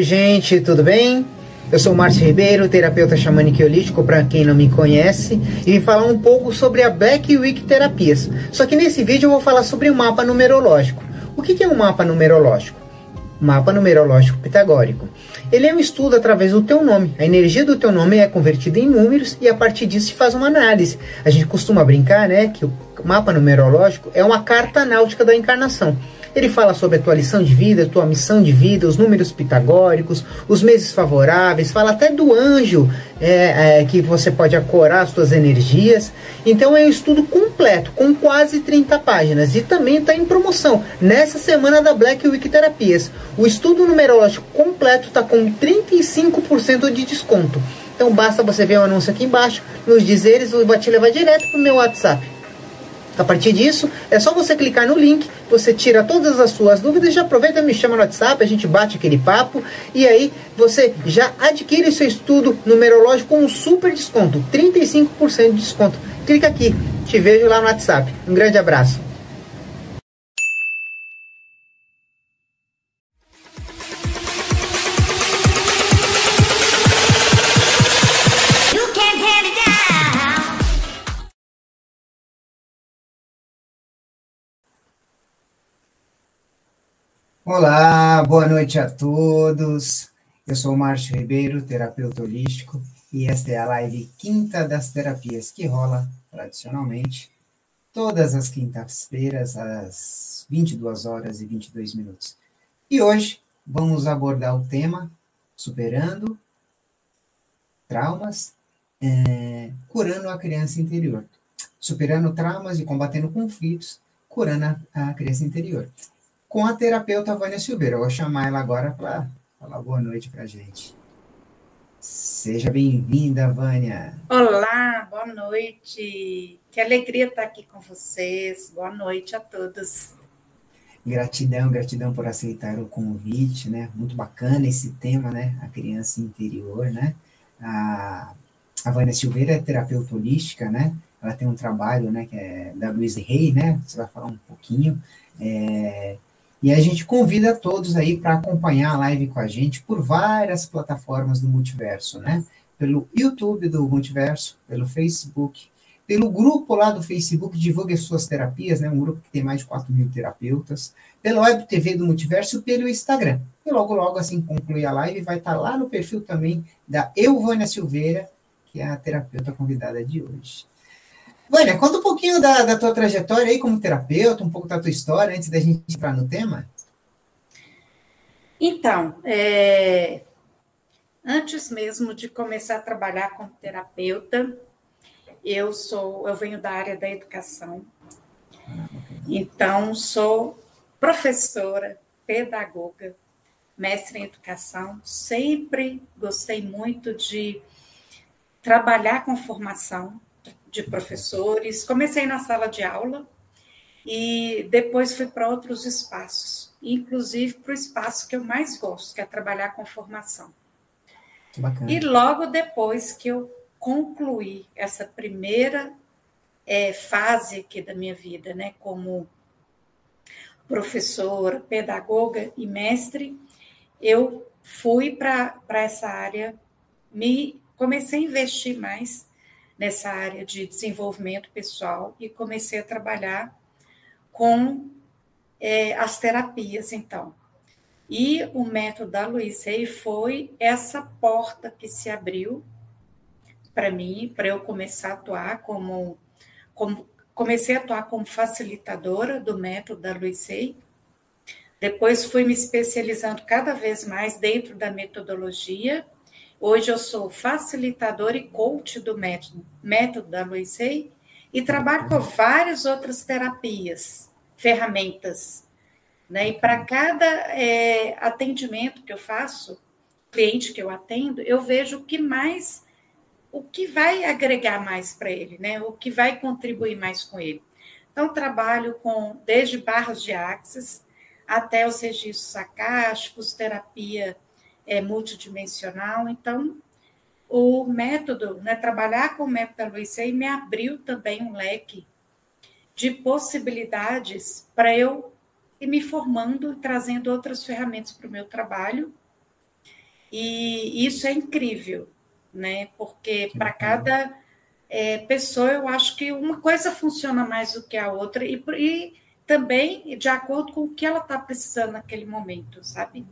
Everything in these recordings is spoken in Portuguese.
Oi, gente, tudo bem? Eu sou Márcio Ribeiro, terapeuta xamânico holístico, para quem não me conhece, e vim falar um pouco sobre a Black Week Terapias. Só que nesse vídeo eu vou falar sobre o mapa numerológico. O que é um mapa numerológico? Mapa numerológico pitagórico. Ele é um estudo através do teu nome. A energia do teu nome é convertida em números e a partir disso se faz uma análise. A gente costuma brincar, né, que o mapa numerológico é uma carta náutica da encarnação. Ele fala sobre a tua lição de vida, a tua missão de vida, os números pitagóricos, os meses favoráveis, fala até do anjo é, é, que você pode acorar as tuas energias. Então é um estudo completo, com quase 30 páginas. E também está em promoção nessa semana da Black Week Terapias. O estudo numerológico completo está com 35% de desconto. Então basta você ver o anúncio aqui embaixo, nos dizeres, eu vou te levar direto para o meu WhatsApp. A partir disso, é só você clicar no link, você tira todas as suas dúvidas, já aproveita, me chama no WhatsApp, a gente bate aquele papo e aí você já adquire seu estudo numerológico com um super desconto, 35% de desconto. Clica aqui, te vejo lá no WhatsApp. Um grande abraço. Olá, boa noite a todos. Eu sou Márcio Ribeiro, terapeuta holístico, e esta é a live Quinta das Terapias, que rola tradicionalmente todas as quintas-feiras, às 22 horas e 22 minutos. E hoje vamos abordar o tema Superando Traumas, é, curando a criança interior. Superando traumas e combatendo conflitos, curando a, a criança interior com a terapeuta Vânia Silveira. Eu vou chamar ela agora para falar boa noite para a gente. Seja bem-vinda, Vânia. Olá, boa noite. Que alegria estar aqui com vocês. Boa noite a todos. Gratidão, gratidão por aceitar o convite, né? Muito bacana esse tema, né? A criança interior, né? A, a Vânia Silveira é terapeuta holística, né? Ela tem um trabalho, né? Que é da Luiz Rey, né? Você vai falar um pouquinho. É, e a gente convida todos aí para acompanhar a live com a gente por várias plataformas do Multiverso, né? Pelo YouTube do Multiverso, pelo Facebook, pelo grupo lá do Facebook Divulgue Suas Terapias, né? Um grupo que tem mais de 4 mil terapeutas, pela Web TV do Multiverso e pelo Instagram. E logo, logo, assim concluir a live, vai estar tá lá no perfil também da Euvânia Silveira, que é a terapeuta convidada de hoje. Vânia, conta um pouquinho da, da tua trajetória aí como terapeuta, um pouco da tua história, antes da gente entrar no tema. Então, é, antes mesmo de começar a trabalhar como terapeuta, eu sou, eu venho da área da educação. Então, sou professora, pedagoga, mestre em educação. Sempre gostei muito de trabalhar com formação, de professores. Comecei na sala de aula e depois fui para outros espaços, inclusive para o espaço que eu mais gosto, que é trabalhar com formação. Bacana. E logo depois que eu concluí essa primeira é, fase aqui da minha vida, né, como professora, pedagoga e mestre, eu fui para essa área, me comecei a investir mais nessa área de desenvolvimento pessoal e comecei a trabalhar com é, as terapias, então. E o método da Luizei foi essa porta que se abriu para mim, para eu começar a atuar como, como comecei a atuar como facilitadora do método da Luizei. Depois fui me especializando cada vez mais dentro da metodologia Hoje eu sou facilitador e coach do método, método da Luizei e trabalho com várias outras terapias, ferramentas. Né? E para cada é, atendimento que eu faço, cliente que eu atendo, eu vejo o que mais, o que vai agregar mais para ele, né? o que vai contribuir mais com ele. Então, trabalho com desde barras de axis até os registros acásticos, terapia é, multidimensional. Então, o método, né, trabalhar com o método da Luizei me abriu também um leque de possibilidades para eu ir me formando e trazendo outras ferramentas para o meu trabalho. E isso é incrível, né? Porque para cada é, pessoa, eu acho que uma coisa funciona mais do que a outra, e, e também de acordo com o que ela está precisando naquele momento, sabe?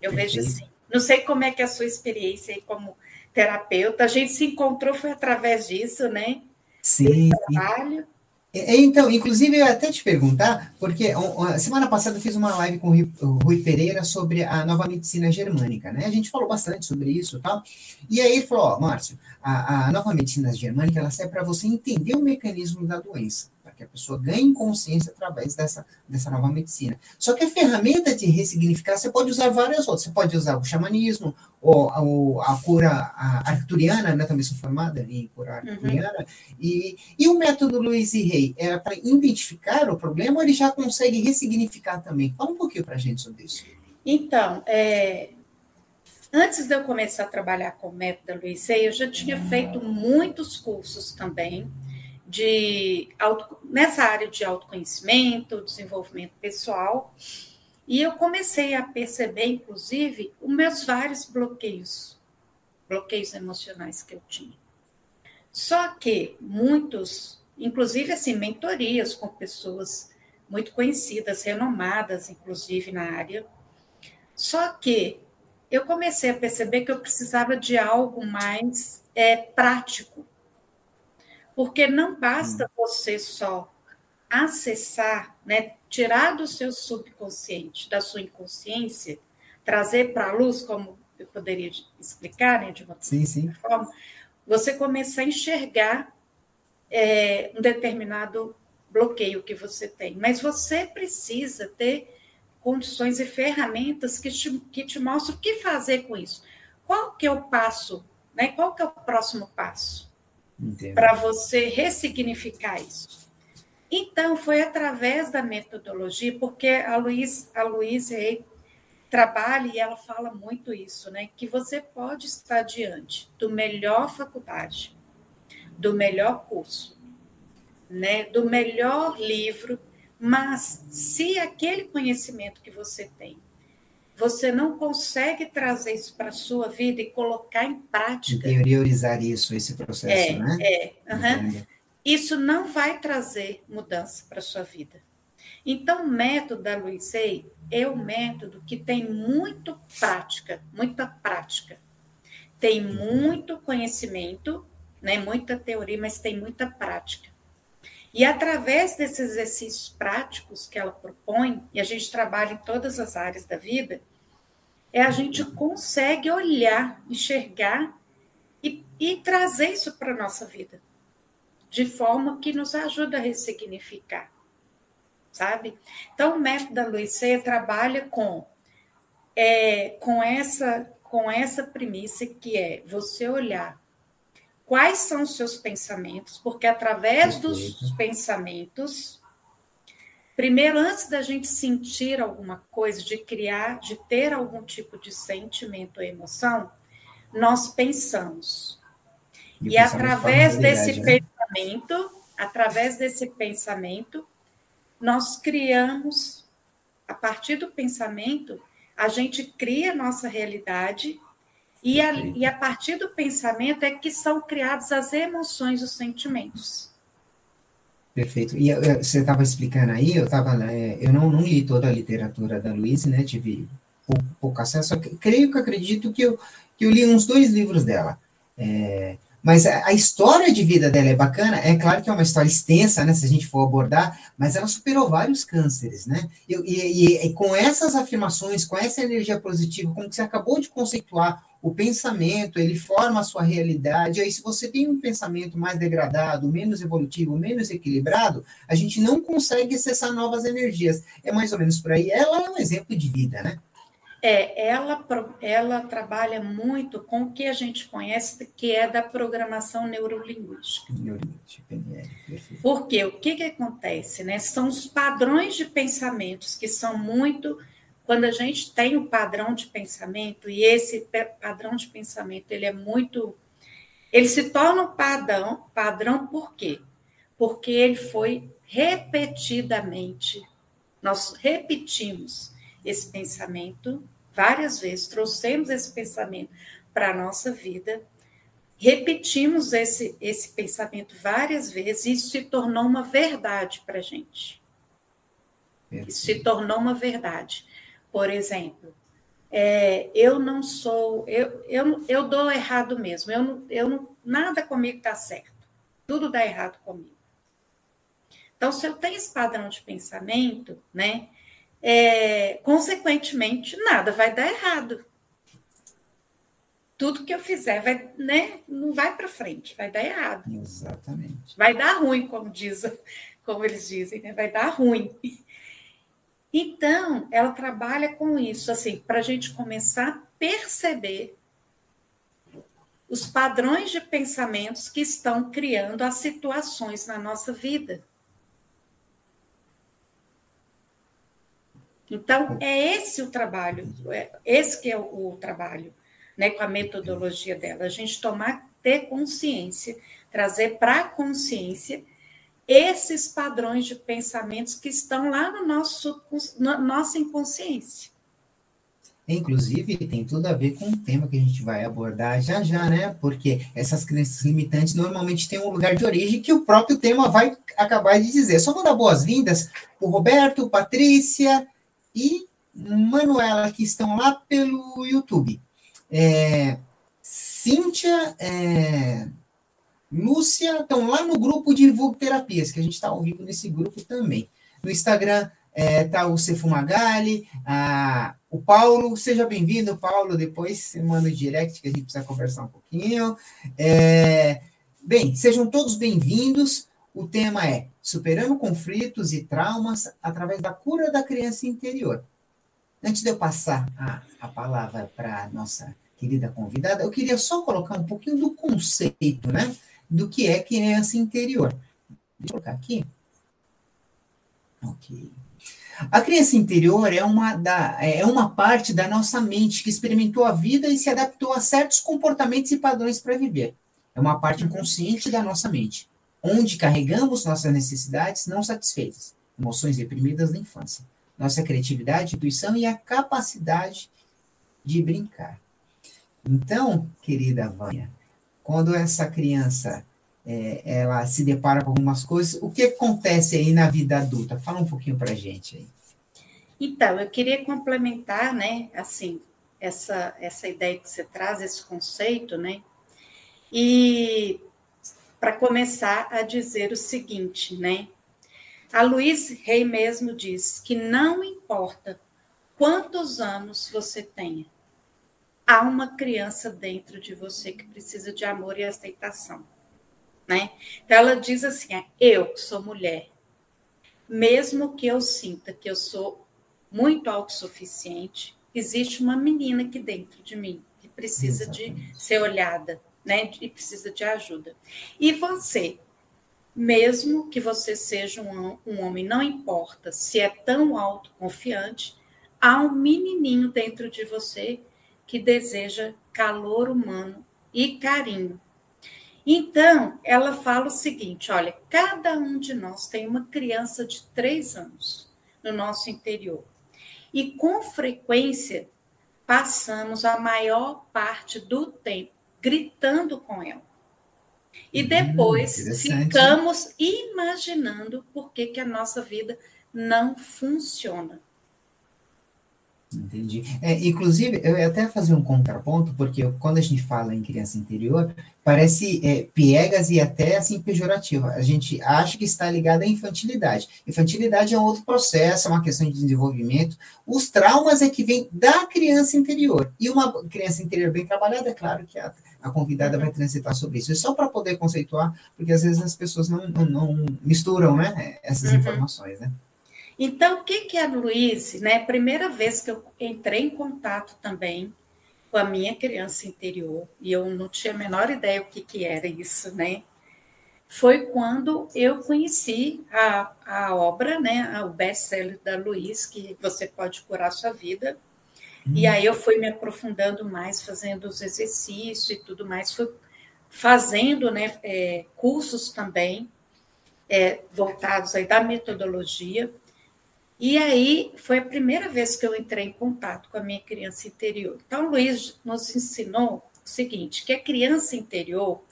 Eu vejo assim. Não sei como é que é a sua experiência aí como terapeuta. A gente se encontrou foi através disso, né? Sim. Trabalho. Então, inclusive, eu até te perguntar, porque semana passada eu fiz uma live com o Rui Pereira sobre a nova medicina germânica, né? A gente falou bastante sobre isso e tal. E aí ele falou, ó, Márcio, a, a nova medicina germânica, ela serve para você entender o mecanismo da doença que a pessoa ganhe consciência através dessa, dessa nova medicina. Só que a ferramenta de ressignificar, você pode usar várias outras. Você pode usar o xamanismo, ou, ou a cura arcturiana, né, também sou formada em cura uhum. arcturiana, uhum. e, e o método Luiz e Rei, era para identificar o problema ou ele já consegue ressignificar também? Fala um pouquinho para a gente sobre isso. Então, é, antes de eu começar a trabalhar com o método Luiz Rei, eu já tinha feito muitos cursos também, de auto, nessa área de autoconhecimento, desenvolvimento pessoal, e eu comecei a perceber, inclusive, os meus vários bloqueios, bloqueios emocionais que eu tinha. Só que muitos, inclusive assim, mentorias com pessoas muito conhecidas, renomadas, inclusive na área. Só que eu comecei a perceber que eu precisava de algo mais é, prático, porque não basta hum. você só acessar, né, tirar do seu subconsciente, da sua inconsciência, trazer para a luz, como eu poderia explicar, né, de uma sim, sim. forma, você começa a enxergar é, um determinado bloqueio que você tem. Mas você precisa ter condições e ferramentas que te, que te mostram o que fazer com isso. Qual que é o passo, né? Qual que é o próximo passo? Para você ressignificar isso. Então, foi através da metodologia, porque a Luiz, a Luiz trabalha e ela fala muito isso, né? Que você pode estar diante do melhor faculdade, do melhor curso, né? Do melhor livro, mas se aquele conhecimento que você tem você não consegue trazer isso para a sua vida e colocar em prática. Interiorizar isso, esse processo, é, né? É, uhum. Isso não vai trazer mudança para a sua vida. Então, o método da Luizei é um método que tem muito prática, muita prática. Tem muito conhecimento, né, muita teoria, mas tem muita prática. E através desses exercícios práticos que ela propõe, e a gente trabalha em todas as áreas da vida, é a gente consegue olhar, enxergar e, e trazer isso para a nossa vida, de forma que nos ajuda a ressignificar, sabe? Então, o método da Luiceia trabalha com, é, com, essa, com essa premissa que é você olhar quais são os seus pensamentos, porque através dos pensamentos Primeiro, antes da gente sentir alguma coisa, de criar, de ter algum tipo de sentimento ou emoção, nós pensamos. E, e através desse né? pensamento, através desse pensamento, nós criamos, a partir do pensamento, a gente cria a nossa realidade e a, e a partir do pensamento é que são criadas as emoções, os sentimentos. Perfeito. E eu, você estava explicando aí, eu tava, né, eu não, não li toda a literatura da Luísa, né? Tive pouco, pouco acesso. Creio que acredito que eu, que eu li uns dois livros dela. É, mas a, a, história de vida dela é bacana. É claro que é uma história extensa, né? Se a gente for abordar, mas ela superou vários cânceres, né? E, e, e com essas afirmações, com essa energia positiva, como que você acabou de conceituar o pensamento, ele forma a sua realidade. Aí, se você tem um pensamento mais degradado, menos evolutivo, menos equilibrado, a gente não consegue acessar novas energias. É mais ou menos por aí. Ela é um exemplo de vida, né? É, ela, ela trabalha muito com o que a gente conhece, que é da programação neurolinguística. Neurolinguística, PNL, perfeito. Porque o que, que acontece, né? São os padrões de pensamentos que são muito quando a gente tem um padrão de pensamento, e esse padrão de pensamento ele é muito. Ele se torna um padrão, padrão por quê? Porque ele foi repetidamente, nós repetimos esse pensamento várias vezes, trouxemos esse pensamento para a nossa vida, repetimos esse, esse pensamento várias vezes, e isso se tornou uma verdade para a gente. Isso se tornou uma verdade. Por exemplo, é, eu não sou, eu, eu, eu dou errado mesmo, eu, não, eu não, nada comigo está certo, tudo dá errado comigo. Então, se eu tenho esse padrão de pensamento, né, é, consequentemente, nada vai dar errado. Tudo que eu fizer vai, né, não vai para frente, vai dar errado. Exatamente. Vai dar ruim, como diz, como eles dizem, né? vai dar ruim. Então, ela trabalha com isso, assim, para a gente começar a perceber os padrões de pensamentos que estão criando as situações na nossa vida. Então, é esse o trabalho, é esse que é o, trabalho, né, com a metodologia dela, a gente tomar, ter consciência, trazer para a consciência esses padrões de pensamentos que estão lá no nosso na nossa inconsciência. Inclusive, tem tudo a ver com o tema que a gente vai abordar já já, né? Porque essas crenças limitantes normalmente têm um lugar de origem que o próprio tema vai acabar de dizer. Só vou dar boas-vindas o Roberto, Patrícia e Manuela, que estão lá pelo YouTube. É, Cíntia, é, Lúcia estão lá no grupo de Vulgo Terapias, que a gente está ao vivo nesse grupo também. No Instagram está é, o Cefumagali, o Paulo, seja bem-vindo, Paulo. Depois você manda o direct que a gente precisa conversar um pouquinho. É, bem, sejam todos bem-vindos. O tema é Superando conflitos e traumas através da cura da criança interior. Antes de eu passar a, a palavra para a nossa querida convidada, eu queria só colocar um pouquinho do conceito, né? Do que é criança interior. Deixa eu colocar aqui. Ok. A criança interior é uma, da, é uma parte da nossa mente que experimentou a vida e se adaptou a certos comportamentos e padrões para viver. É uma parte inconsciente da nossa mente, onde carregamos nossas necessidades não satisfeitas, emoções reprimidas da infância, nossa criatividade, intuição e a capacidade de brincar. Então, querida Vânia, quando essa criança é, ela se depara com algumas coisas, o que acontece aí na vida adulta? Fala um pouquinho para gente aí. Então, eu queria complementar, né, assim, essa, essa ideia que você traz, esse conceito, né, e para começar a dizer o seguinte, né, a Luiz Rei mesmo diz que não importa quantos anos você tenha, há uma criança dentro de você que precisa de amor e aceitação. Né? Então ela diz assim: é, eu que sou mulher, mesmo que eu sinta que eu sou muito autossuficiente, existe uma menina aqui dentro de mim que precisa Exatamente. de ser olhada, né? E precisa de ajuda. E você, mesmo que você seja um, um homem, não importa se é tão autoconfiante, há um menininho dentro de você que deseja calor humano e carinho. Então, ela fala o seguinte: olha, cada um de nós tem uma criança de três anos no nosso interior. E com frequência passamos a maior parte do tempo gritando com ela. E hum, depois hum, ficamos imaginando por que, que a nossa vida não funciona. Entendi. É, inclusive, eu ia até fazer um contraponto, porque quando a gente fala em criança interior, parece é, piegas e até assim pejorativa. A gente acha que está ligada à infantilidade. Infantilidade é um outro processo, é uma questão de desenvolvimento. Os traumas é que vem da criança interior. E uma criança interior bem trabalhada, é claro que a, a convidada vai transitar sobre isso. É só para poder conceituar, porque às vezes as pessoas não, não, não misturam né, essas uhum. informações, né? Então, o que, que a Luiz, né? Primeira vez que eu entrei em contato também com a minha criança interior, e eu não tinha a menor ideia o que, que era isso, né? Foi quando eu conheci a, a obra, né? O best-seller da Luiz, que você pode curar sua vida. Hum. E aí eu fui me aprofundando mais, fazendo os exercícios e tudo mais, fui fazendo né, é, cursos também é, voltados aí da metodologia E aí foi a primeira vez que eu entrei em contato com a minha criança interior. Então, Luiz nos ensinou o seguinte: que a criança interior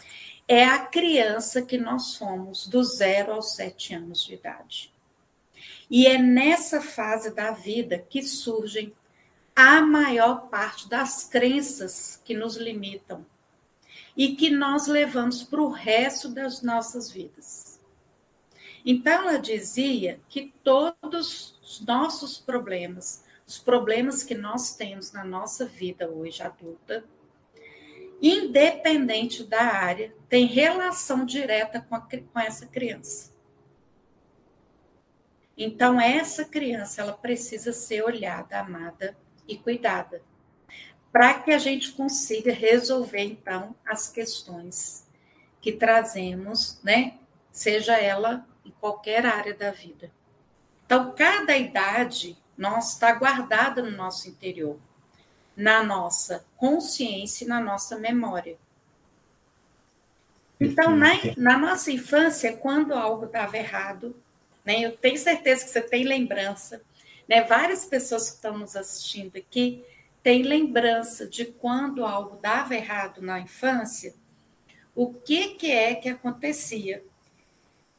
é a criança que nós somos do zero aos sete anos de idade. E é nessa fase da vida que surgem a maior parte das crenças que nos limitam e que nós levamos para o resto das nossas vidas. Então, ela dizia que todos os nossos problemas, os problemas que nós temos na nossa vida hoje adulta, independente da área, tem relação direta com, a, com essa criança. Então, essa criança, ela precisa ser olhada, amada e cuidada, para que a gente consiga resolver, então, as questões que trazemos, né? Seja ela em qualquer área da vida. Então, cada idade nossa está guardada no nosso interior na nossa consciência e na nossa memória. Então, na, na nossa infância, quando algo estava errado, né, eu tenho certeza que você tem lembrança, né, várias pessoas que estão nos assistindo aqui têm lembrança de quando algo dava errado na infância, o que, que é que acontecia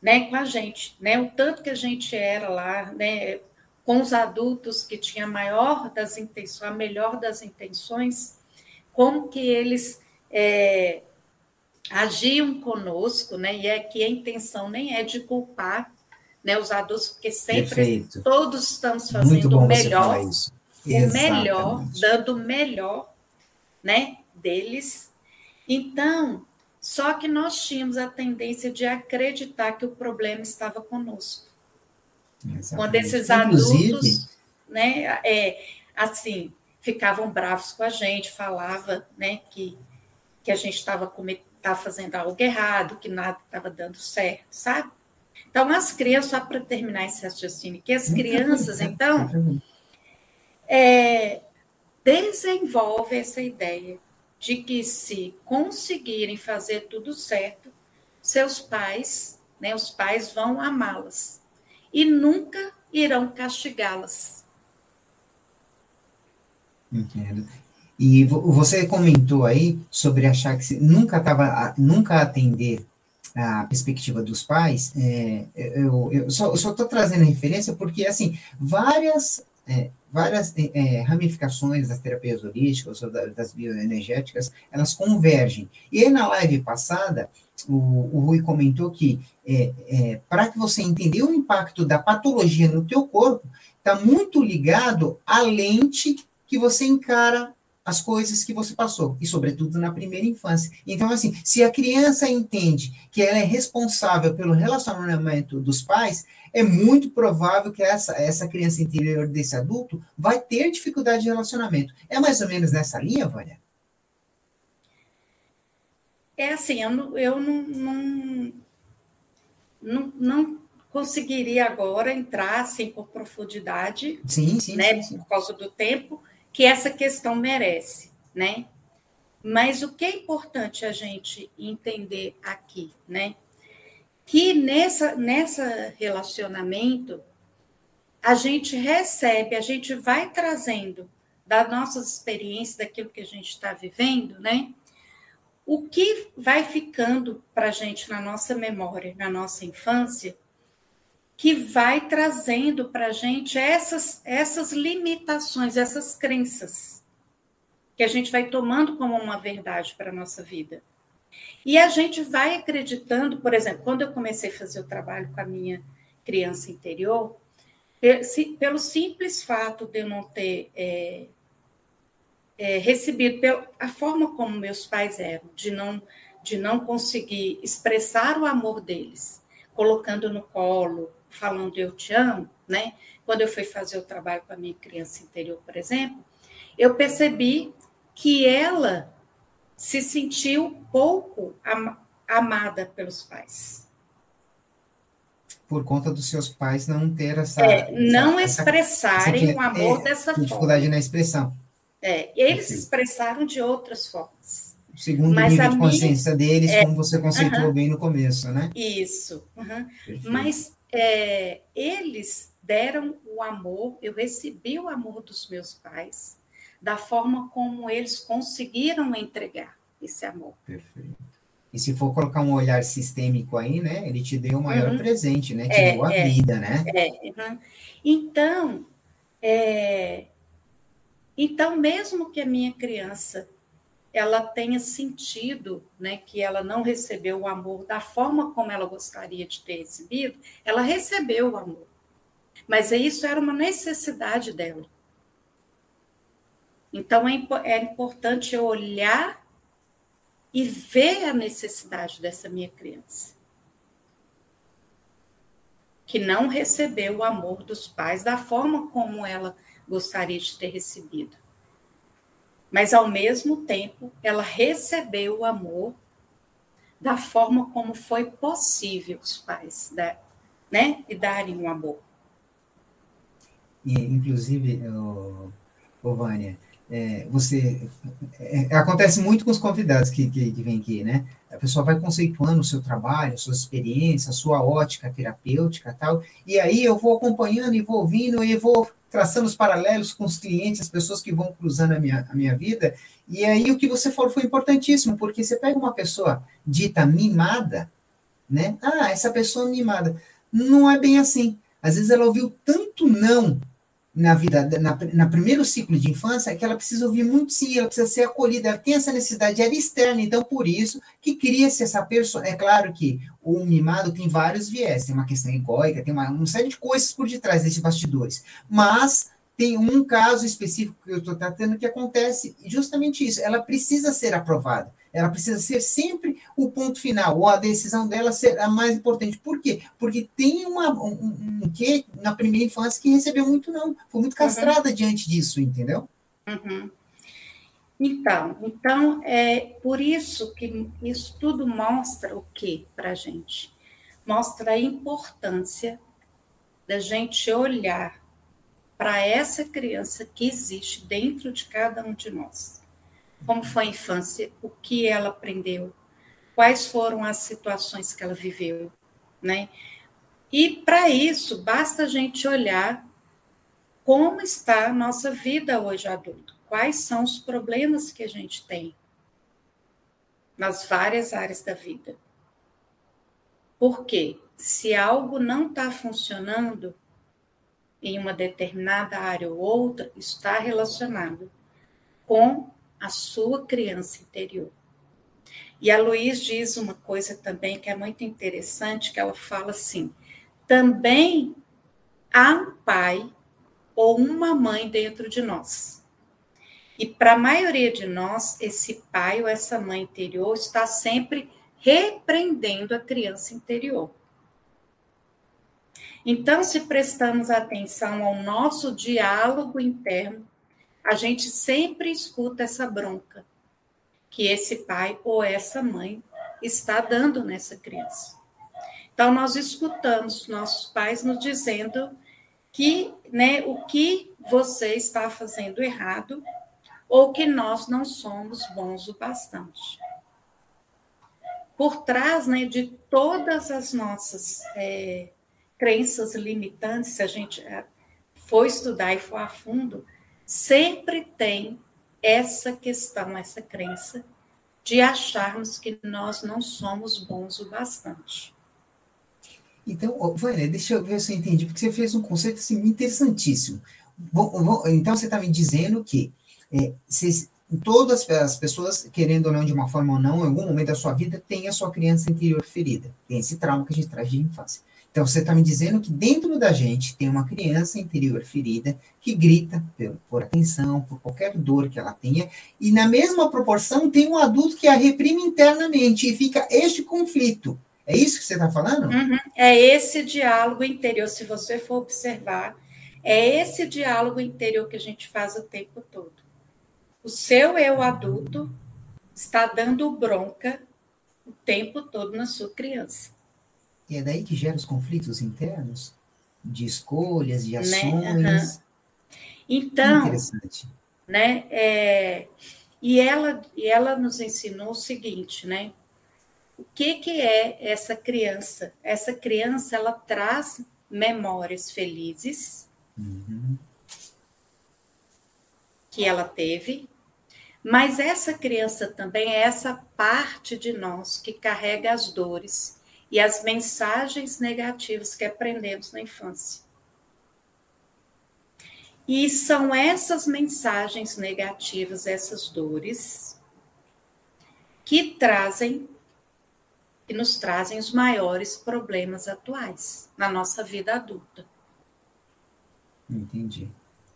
né, com a gente, né, o tanto que a gente era lá, né, com os adultos que tinha a maior das intenções, a melhor das intenções, como que eles é, agiam conosco, né? E aqui a intenção nem é de culpar né, os adultos, porque sempre Perfeito. todos estamos fazendo o melhor, o melhor, dando o melhor, né, deles. Então, só que nós tínhamos a tendência de acreditar que o problema estava conosco. Exatamente. Quando esses adultos, né, é, assim, ficavam bravos com a gente, falava, né, que, que a gente estava tá fazendo algo errado, que nada estava dando certo, sabe? Então, as crianças, só para terminar esse raciocínio, que as crianças, então, é, desenvolvem essa ideia de que se conseguirem fazer tudo certo, seus pais, né, os pais vão amá-las e nunca irão castigá-las. Entendo. E você comentou aí sobre achar que nunca estava, nunca atender a perspectiva dos pais. É, eu, eu só estou trazendo referência porque assim várias é, várias é, é, ramificações das terapias holísticas ou das bioenergéticas, elas convergem. E aí, na live passada, o, o Rui comentou que é, é, para que você entender o impacto da patologia no teu corpo, está muito ligado à lente que você encara as coisas que você passou, e sobretudo na primeira infância. Então, assim, se a criança entende que ela é responsável pelo relacionamento dos pais, é muito provável que essa, essa criança interior desse adulto vai ter dificuldade de relacionamento. É mais ou menos nessa linha, Vânia? É assim, eu não, eu não, não, não, não conseguiria agora entrar assim com profundidade, sim, sim, né, sim, sim. por causa do tempo, que essa questão merece, né? Mas o que é importante a gente entender aqui, né? Que nessa, nessa relacionamento a gente recebe, a gente vai trazendo das nossas experiências, daquilo que a gente está vivendo, né? O que vai ficando para a gente na nossa memória, na nossa infância, que vai trazendo para a gente essas, essas limitações, essas crenças, que a gente vai tomando como uma verdade para a nossa vida. E a gente vai acreditando, por exemplo, quando eu comecei a fazer o trabalho com a minha criança interior, pelo simples fato de eu não ter é, é, recebido, a forma como meus pais eram, de não, de não conseguir expressar o amor deles, colocando no colo, falando eu te amo, né? Quando eu fui fazer o trabalho com a minha criança interior, por exemplo, eu percebi que ela se sentiu pouco am amada pelos pais. Por conta dos seus pais não ter essa. É, não essa, expressarem essa, o amor é, dessa forma. Dificuldade na expressão. É, eles se expressaram de outras formas. Segundo Mas o nível de consciência minha, deles, é, como você conceitou uh -huh, bem no começo, né? Isso. Uh -huh. Mas é, eles deram o amor, eu recebi o amor dos meus pais, da forma como eles conseguiram entregar esse amor. Perfeito. E se for colocar um olhar sistêmico aí, né? Ele te deu o maior uhum. presente, né? Te é, deu a é, vida, né? É. Uhum. Então, é, então, mesmo que a minha criança ela tenha sentido né, que ela não recebeu o amor da forma como ela gostaria de ter recebido, ela recebeu o amor. Mas isso era uma necessidade dela. Então é, é importante eu olhar e ver a necessidade dessa minha criança. Que não recebeu o amor dos pais da forma como ela gostaria de ter recebido mas ao mesmo tempo ela recebeu o amor da forma como foi possível os pais, né, e darem o um amor. E, inclusive, o, o Vânia, é, você é, acontece muito com os convidados que, que, que vêm aqui, né? A pessoa vai conceituando o seu trabalho, suas experiências, sua ótica terapêutica tal, e aí eu vou acompanhando e vou ouvindo e vou traçando os paralelos com os clientes, as pessoas que vão cruzando a minha, a minha vida. E aí o que você falou foi importantíssimo, porque você pega uma pessoa dita mimada, né? Ah, essa pessoa mimada. Não é bem assim. Às vezes ela ouviu tanto não na vida, na, na primeiro ciclo de infância, que ela precisa ouvir muito sim, ela precisa ser acolhida, ela tem essa necessidade, era externa, então por isso que cria-se essa pessoa. É claro que o mimado tem vários viés, tem uma questão egóica, tem uma, uma série de coisas por detrás desses bastidores, mas tem um caso específico que eu estou tratando que acontece justamente isso, ela precisa ser aprovada. Ela precisa ser sempre o ponto final, ou a decisão dela ser a mais importante. Por quê? Porque tem uma, um, um que na primeira infância que recebeu muito não, foi muito castrada uhum. diante disso, entendeu? Uhum. Então, então é por isso que isso tudo mostra o que para a gente? Mostra a importância da gente olhar para essa criança que existe dentro de cada um de nós. Como foi a infância, o que ela aprendeu, quais foram as situações que ela viveu, né? E para isso, basta a gente olhar como está a nossa vida hoje adulto, quais são os problemas que a gente tem nas várias áreas da vida. Porque se algo não está funcionando em uma determinada área ou outra, está relacionado com a sua criança interior. E a Luiz diz uma coisa também que é muito interessante, que ela fala assim: também há um pai ou uma mãe dentro de nós. E para a maioria de nós, esse pai ou essa mãe interior está sempre repreendendo a criança interior. Então, se prestamos atenção ao nosso diálogo interno, a gente sempre escuta essa bronca que esse pai ou essa mãe está dando nessa criança. Então, nós escutamos nossos pais nos dizendo que né, o que você está fazendo errado ou que nós não somos bons o bastante. Por trás né, de todas as nossas é, crenças limitantes, se a gente é, for estudar e for a fundo, sempre tem essa questão, essa crença de acharmos que nós não somos bons o bastante. Então, Vânia, deixa eu ver se eu entendi, porque você fez um conceito assim, interessantíssimo. então, você está me dizendo que é, todas as pessoas, querendo ou não, de uma forma ou não, em algum momento da sua vida, tem a sua criança interior ferida. Tem esse trauma que a gente traz de infância. Então, você está me dizendo que dentro da gente tem uma criança interior ferida que grita por, por, atenção, por qualquer dor que ela tenha, e na mesma proporção tem um adulto que a reprime internamente e fica este conflito. É isso que você está falando? Uhum. É esse diálogo interior, se você for observar, é esse diálogo interior que a gente faz o tempo todo. O seu eu adulto está dando bronca o tempo todo na sua criança. E é daí que gera os conflitos internos de escolhas, de né? ações. Né? Uhum. Então, interessante. né? É, e ela e ela nos ensinou o seguinte, né? O que que é essa criança? Essa criança ela traz memórias felizes uhum. que ela teve, mas essa criança também é essa parte de nós que carrega as dores e as mensagens negativas que aprendemos na infância. E são essas mensagens negativas, essas dores, que trazem que nos trazem os maiores problemas atuais na nossa vida adulta. Entendi,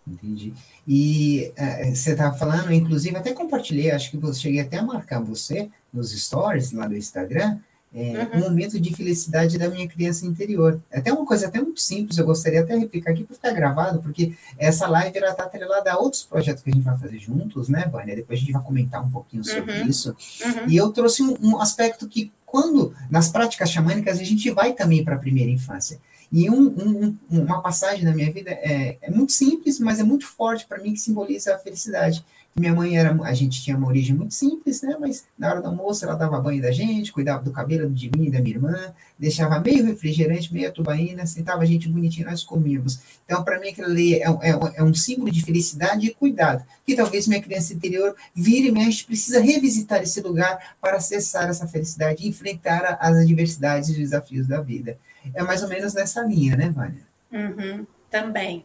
entendi. E uh, você estava falando, inclusive, até compartilhei, acho que eu cheguei até a marcar você nos stories lá do Instagram, é, uhum. um momento de felicidade da minha criança interior. É até uma coisa até muito simples, eu gostaria até de replicar aqui para ficar gravado, porque essa live ela está atrelada a outros projetos que a gente vai fazer juntos, né, Vânia? Depois a gente vai comentar um pouquinho sobre uhum. isso. Uhum. E eu trouxe um, um, aspecto que, quando, nas práticas xamânicas, a gente vai também para a primeira infância. E um, um, uma passagem da minha vida é, é muito simples, mas é muito forte para mim, que simboliza a felicidade minha mãe era, a gente tinha uma origem muito simples, né? Mas na hora do almoço ela dava banho da gente, cuidava do cabelo de mim e da minha irmã, deixava meio refrigerante, meia tubaína, sentava a gente bonitinho, nós comíamos. Então, para mim, aquilo ali é, é, é, um símbolo de felicidade e cuidado, que talvez minha criança interior vire e mexe, precisa revisitar esse lugar para acessar essa felicidade e enfrentar as adversidades e desafios da vida. É mais ou menos nessa linha, né, Vânia? Uhum, também.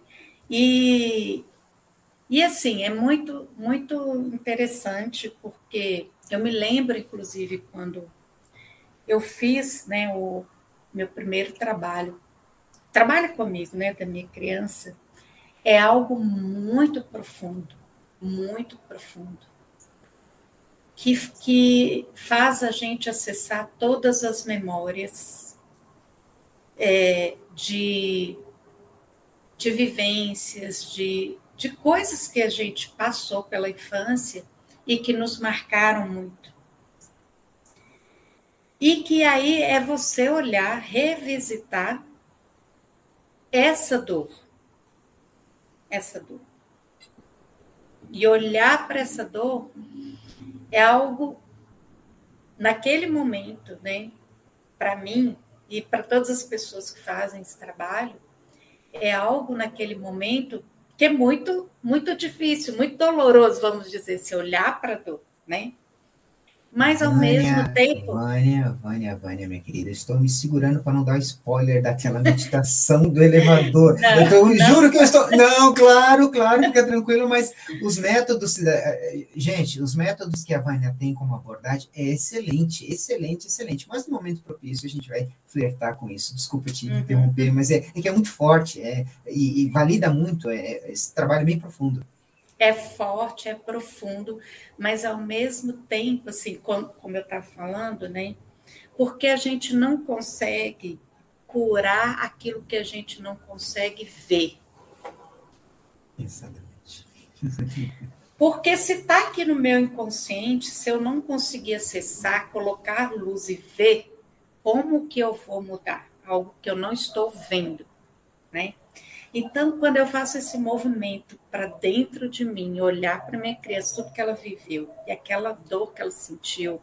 E e assim, é muito, muito interessante, porque eu me lembro, inclusive, quando eu fiz né, o meu primeiro trabalho, trabalho comigo, né, da minha criança, é algo muito profundo, muito profundo, que, que faz a gente acessar todas as memórias é, de, de vivências, de de coisas que a gente passou pela infância e que nos marcaram muito. E que aí é você olhar, revisitar essa dor. Essa dor. E olhar para essa dor é algo, naquele momento, né, para mim e para todas as pessoas que fazem esse trabalho, é algo naquele momento que é muito, muito difícil, muito doloroso, vamos dizer, se olhar para a dor, né? Mas ao Vânia, mesmo tempo. Vânia, Vânia, Vânia, minha querida, estou me segurando para não dar spoiler daquela meditação do elevador. Não, eu tô, não. juro que eu estou. Não, claro, claro, fica tranquilo, mas os métodos. Eh, gente, os métodos que a Vânia tem como abordagem é excelente, excelente, excelente. Mas no momento propício a gente vai flertar com isso. Desculpa te uhum. interromper, mas é, é, que é muito forte é, e, e valida muito. É, é esse trabalho bem profundo é forte, é profundo, mas ao mesmo tempo, assim, como, como eu estava falando, né? Porque a gente não consegue curar aquilo que a gente não consegue ver. Exatamente. Porque se está aqui no meu inconsciente, se eu não conseguir acessar, colocar luz e ver, como que eu vou mudar? Algo que eu não estou vendo, né? Então, quando eu faço esse movimento para dentro de mim, olhar para minha criança, tudo que ela viveu e aquela dor que ela sentiu,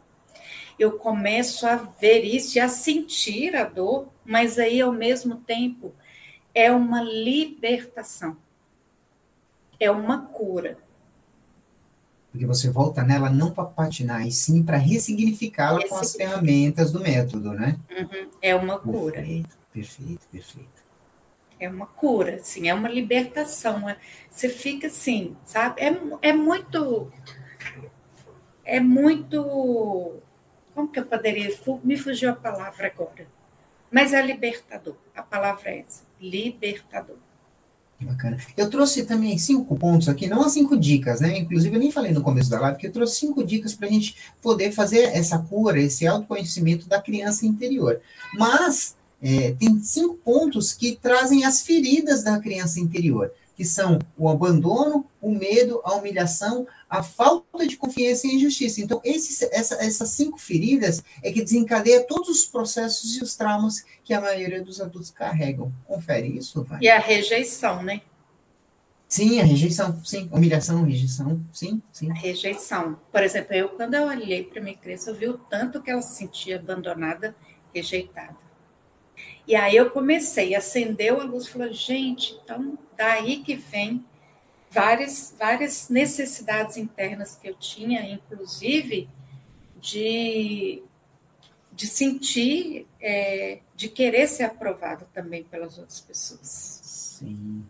eu começo a ver isso e a sentir a dor, mas aí ao mesmo tempo é uma libertação, é uma cura. Porque você volta nela não para patinar, e sim para ressignificá-la com as ferramentas do método, né? Uhum, é uma cura. Perfeito, perfeito, perfeito é uma cura, assim, é uma libertação. É, você fica assim, sabe? É, é muito. É muito. Como que eu poderia. Me fugiu a palavra agora. Mas é libertador. A palavra é essa: libertador. Bacana. Eu trouxe também cinco pontos aqui, não as cinco dicas, né? Inclusive, eu nem falei no começo da live que eu trouxe cinco dicas para a gente poder fazer essa cura, esse autoconhecimento da criança interior. Mas é, tem cinco pontos que trazem as feridas da criança interior, que são o abandono, o medo, a humilhação, a falta de confiança e a injustiça. Então, esses, essa, essas cinco feridas é que desencadeia todos os processos e os traumas que a maioria dos adultos carregam. Confere isso, vai. E a rejeição, né? Sim, a rejeição, sim. Humilhação, rejeição, sim, sim. A rejeição. Por exemplo, eu, quando eu olhei para minha criança, eu vi o tanto que ela se sentia abandonada, rejeitada. E aí eu comecei, acendeu a luz, falou, gente, então daí que vem várias, várias necessidades internas que eu tinha, inclusive de, de sentir, é, de querer ser aprovado também pelas outras pessoas. Sim.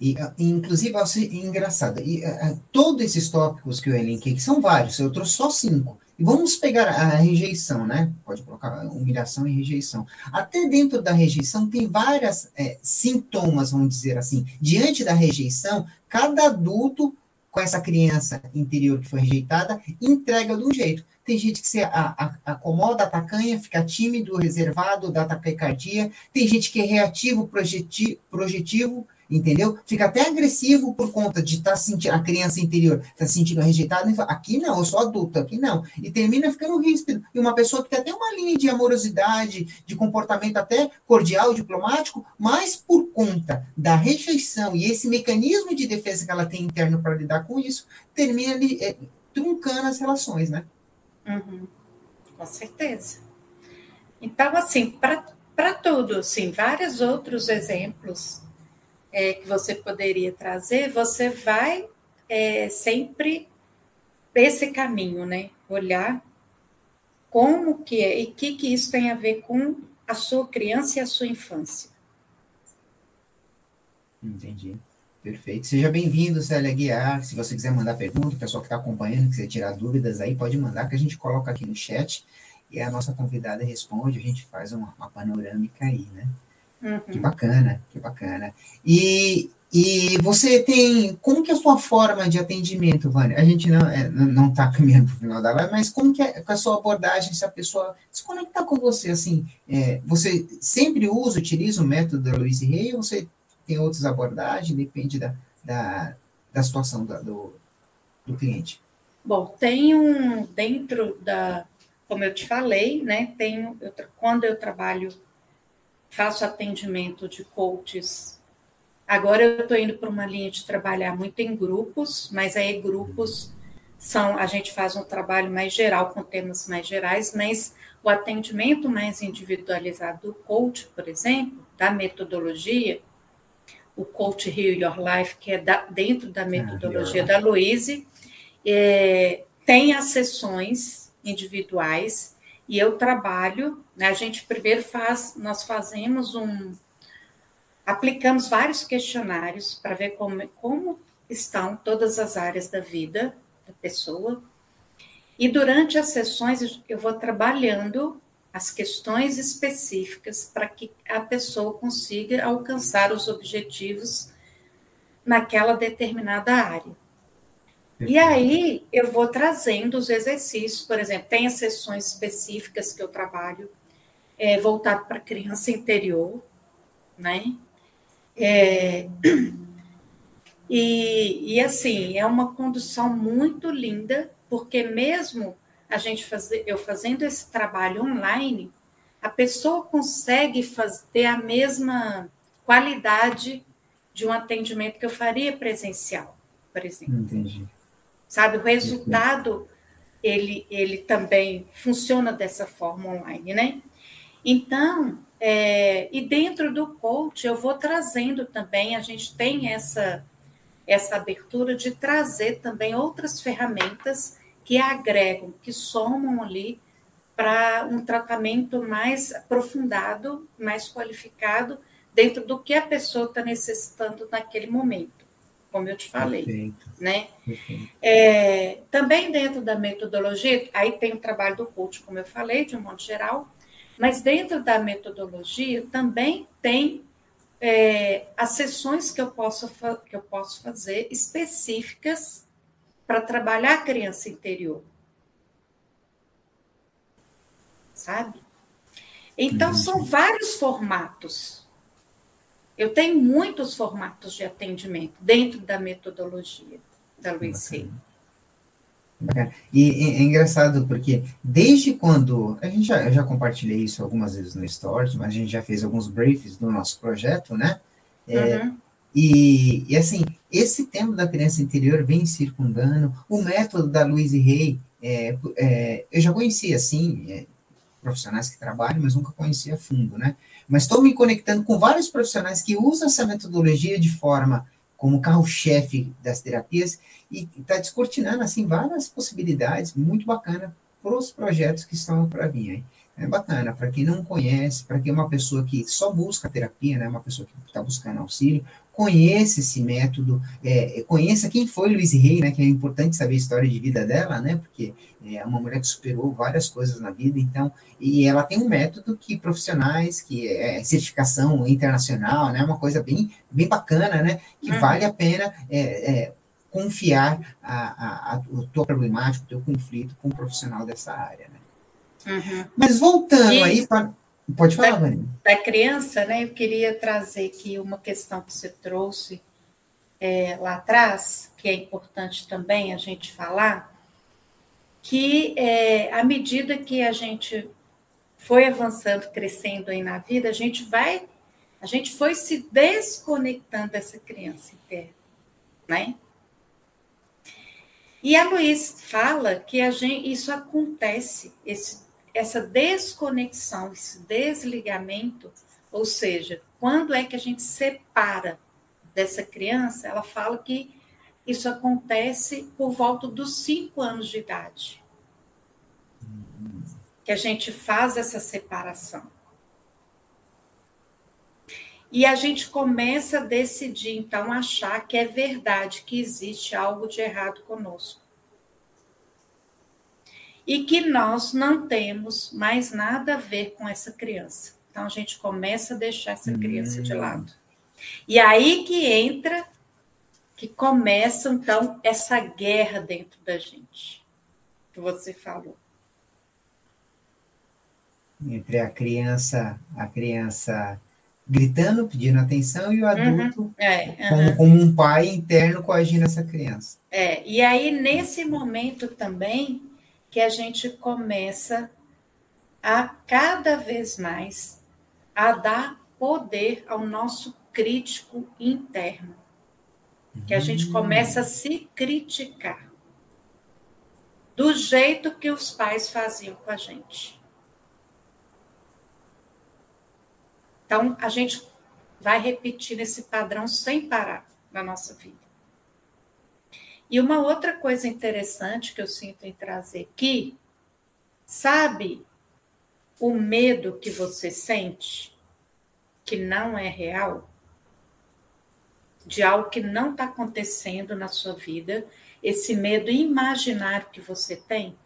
E, inclusive, engraçado, e, uh, todos esses tópicos que eu elenquei, que são vários, eu trouxe só cinco, vamos pegar a rejeição, né? Pode colocar humilhação e rejeição. Até dentro da rejeição tem várias é, sintomas, vamos dizer assim. Diante da rejeição, cada adulto com essa criança interior que foi rejeitada entrega de um jeito. Tem gente que se acomoda, atacanha, fica tímido, reservado, dá taquicardia. Tem gente que é reativo, projetivo, projetivo entendeu? Fica até agressivo por conta de estar tá sentindo, a criança interior está se sentindo rejeitada, e fala, aqui não, eu sou adulto, aqui não. E termina ficando ríspido. E uma pessoa que tem até uma linha de amorosidade, de comportamento até cordial, diplomático, mas por conta da rejeição e esse mecanismo de defesa que ela tem interno para lidar com isso, termina é, truncando as relações, né? Uhum. Com certeza. Então, assim, para tudo, assim, vários outros exemplos é, que você poderia trazer, você vai é, sempre esse caminho, né? Olhar como que é e o que, que isso tem a ver com a sua criança e a sua infância. Entendi. Perfeito. Seja bem-vindo, Célia Guiar. Se você quiser mandar pergunta, o pessoal que está acompanhando, quiser tirar dúvidas aí, pode mandar, que a gente coloca aqui no chat e a nossa convidada responde, a gente faz uma, uma panorâmica aí, né? Uhum. Que bacana, que bacana. E, e você tem, como que é a sua forma de atendimento, Vânia? A gente não é, não está caminhando para o final da live, mas como que é a sua abordagem se a pessoa se conectar com você, assim, é, você sempre usa, utiliza o método da Luiz Rey ou você tem outras abordagens, depende da, da, da situação da, do, do cliente? Bom, tem um, dentro da, como eu te falei, né, tenho, eu, quando eu trabalho faço atendimento de coaches. Agora eu estou indo para uma linha de trabalhar muito em grupos, mas aí grupos são a gente faz um trabalho mais geral com temas mais gerais, mas o atendimento mais individualizado do coach, por exemplo, da metodologia, o coach Heal Your Life, que é da, dentro da ah, metodologia ah, da Louise, é, tem as sessões individuais e eu trabalho, né, a gente primeiro faz, nós fazemos um, aplicamos vários questionários para ver como, como estão todas as áreas da vida da pessoa. E durante as sessões eu vou trabalhando as questões específicas para que a pessoa consiga alcançar os objetivos naquela determinada área. E aí eu vou trazendo os exercícios, por exemplo, tem as sessões específicas que eu trabalho é, voltado para criança interior, né? É, e, e assim, é uma condução muito linda, porque mesmo a gente fazer, eu fazendo esse trabalho online, a pessoa consegue fazer, ter a mesma qualidade de um atendimento que eu faria presencial, por exemplo. Entendi sabe? O resultado, ele, ele também funciona dessa forma online, né? Então, é, e dentro do coach, eu vou trazendo também, a gente tem essa, essa abertura de trazer também outras ferramentas que agregam, que somam ali para um tratamento mais aprofundado, mais qualificado, dentro do que a pessoa está necessitando naquele momento como eu te falei. Perfeito. Né? Perfeito. É, também dentro da metodologia, aí tem o trabalho do coach, como eu falei, de um modo geral, mas dentro da metodologia também tem é, as sessões que eu, posso, que eu posso fazer específicas para trabalhar a criança interior. Sabe? Então, são vários formatos eu tenho muitos formatos de atendimento dentro da metodologia da Luiz Bacana. E é, engraçado porque desde quando a gente já, já compartilhei isso algumas vezes no Stories, mas a gente já fez alguns briefs do nosso projeto, né? É, uhum. e, e assim, esse tema da criança interior vem circundando, o método da Luiz Rey, é, é, eu já conhecia assim, é, profissionais que trabalham, mas nunca conheci a fundo, né? Mas estou me conectando com vários profissionais que usam essa metodologia de forma como carro-chefe das terapias e está descortinando assim várias possibilidades muito bacana para os projetos que estão para vir. Hein? É bacana, para quem não conhece, para quem é uma pessoa que só busca terapia, né, uma pessoa que está buscando auxílio, conheça esse método, é, conheça quem foi Luiz Rey, né, que é importante saber a história de vida dela, né, porque é uma mulher que superou várias coisas na vida, então, e ela tem um método que profissionais, que é certificação internacional, né, uma coisa bem, bem bacana, né, que uhum. vale a pena é, é, confiar a, a, a, o teu problemático, o teu conflito com um profissional dessa área, né. Uhum. Mas voltando e, aí para. Pode falar, da, Da criança, né? Eu queria trazer aqui uma questão que você trouxe é, lá atrás, que é importante também a gente falar, que é, à medida que a gente foi avançando, crescendo aí na vida, a gente vai, a gente foi se desconectando dessa criança interna, né? E a Luiz fala que a gente, isso acontece, esse essa desconexão, esse desligamento, ou seja, quando é que a gente separa dessa criança, ela fala que isso acontece por volta dos cinco anos de idade. Que a gente faz essa separação. E a gente começa a decidir, então, achar que é verdade, que existe algo de errado conosco e que nós não temos mais nada a ver com essa criança. Então a gente começa a deixar essa criança de hum. lado. E aí que entra, que começa então essa guerra dentro da gente, que você falou. Entre a criança, a criança gritando, pedindo atenção, e o uhum. adulto uhum, é, uhum. Como, como, um pai interno coagindo essa criança. É, e aí nesse momento também que a gente começa a cada vez mais a dar poder ao nosso crítico interno. Que a gente começa a se criticar do jeito que os pais faziam com a gente. Então, a gente vai repetir esse padrão sem parar na nossa vida. E uma outra coisa interessante que eu sinto em trazer aqui, sabe o medo que você sente, que não é real, de algo que não está acontecendo na sua vida, esse medo imaginário que você tem,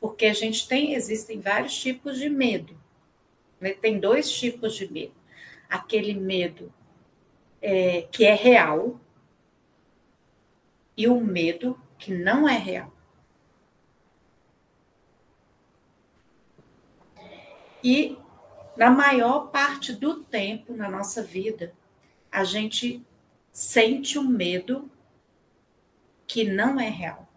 porque a gente tem, existem vários tipos de medo. Né? Tem dois tipos de medo. Aquele medo é, que é real, e o medo que não é real. E na maior parte do tempo na nossa vida, a gente sente um medo que não é real.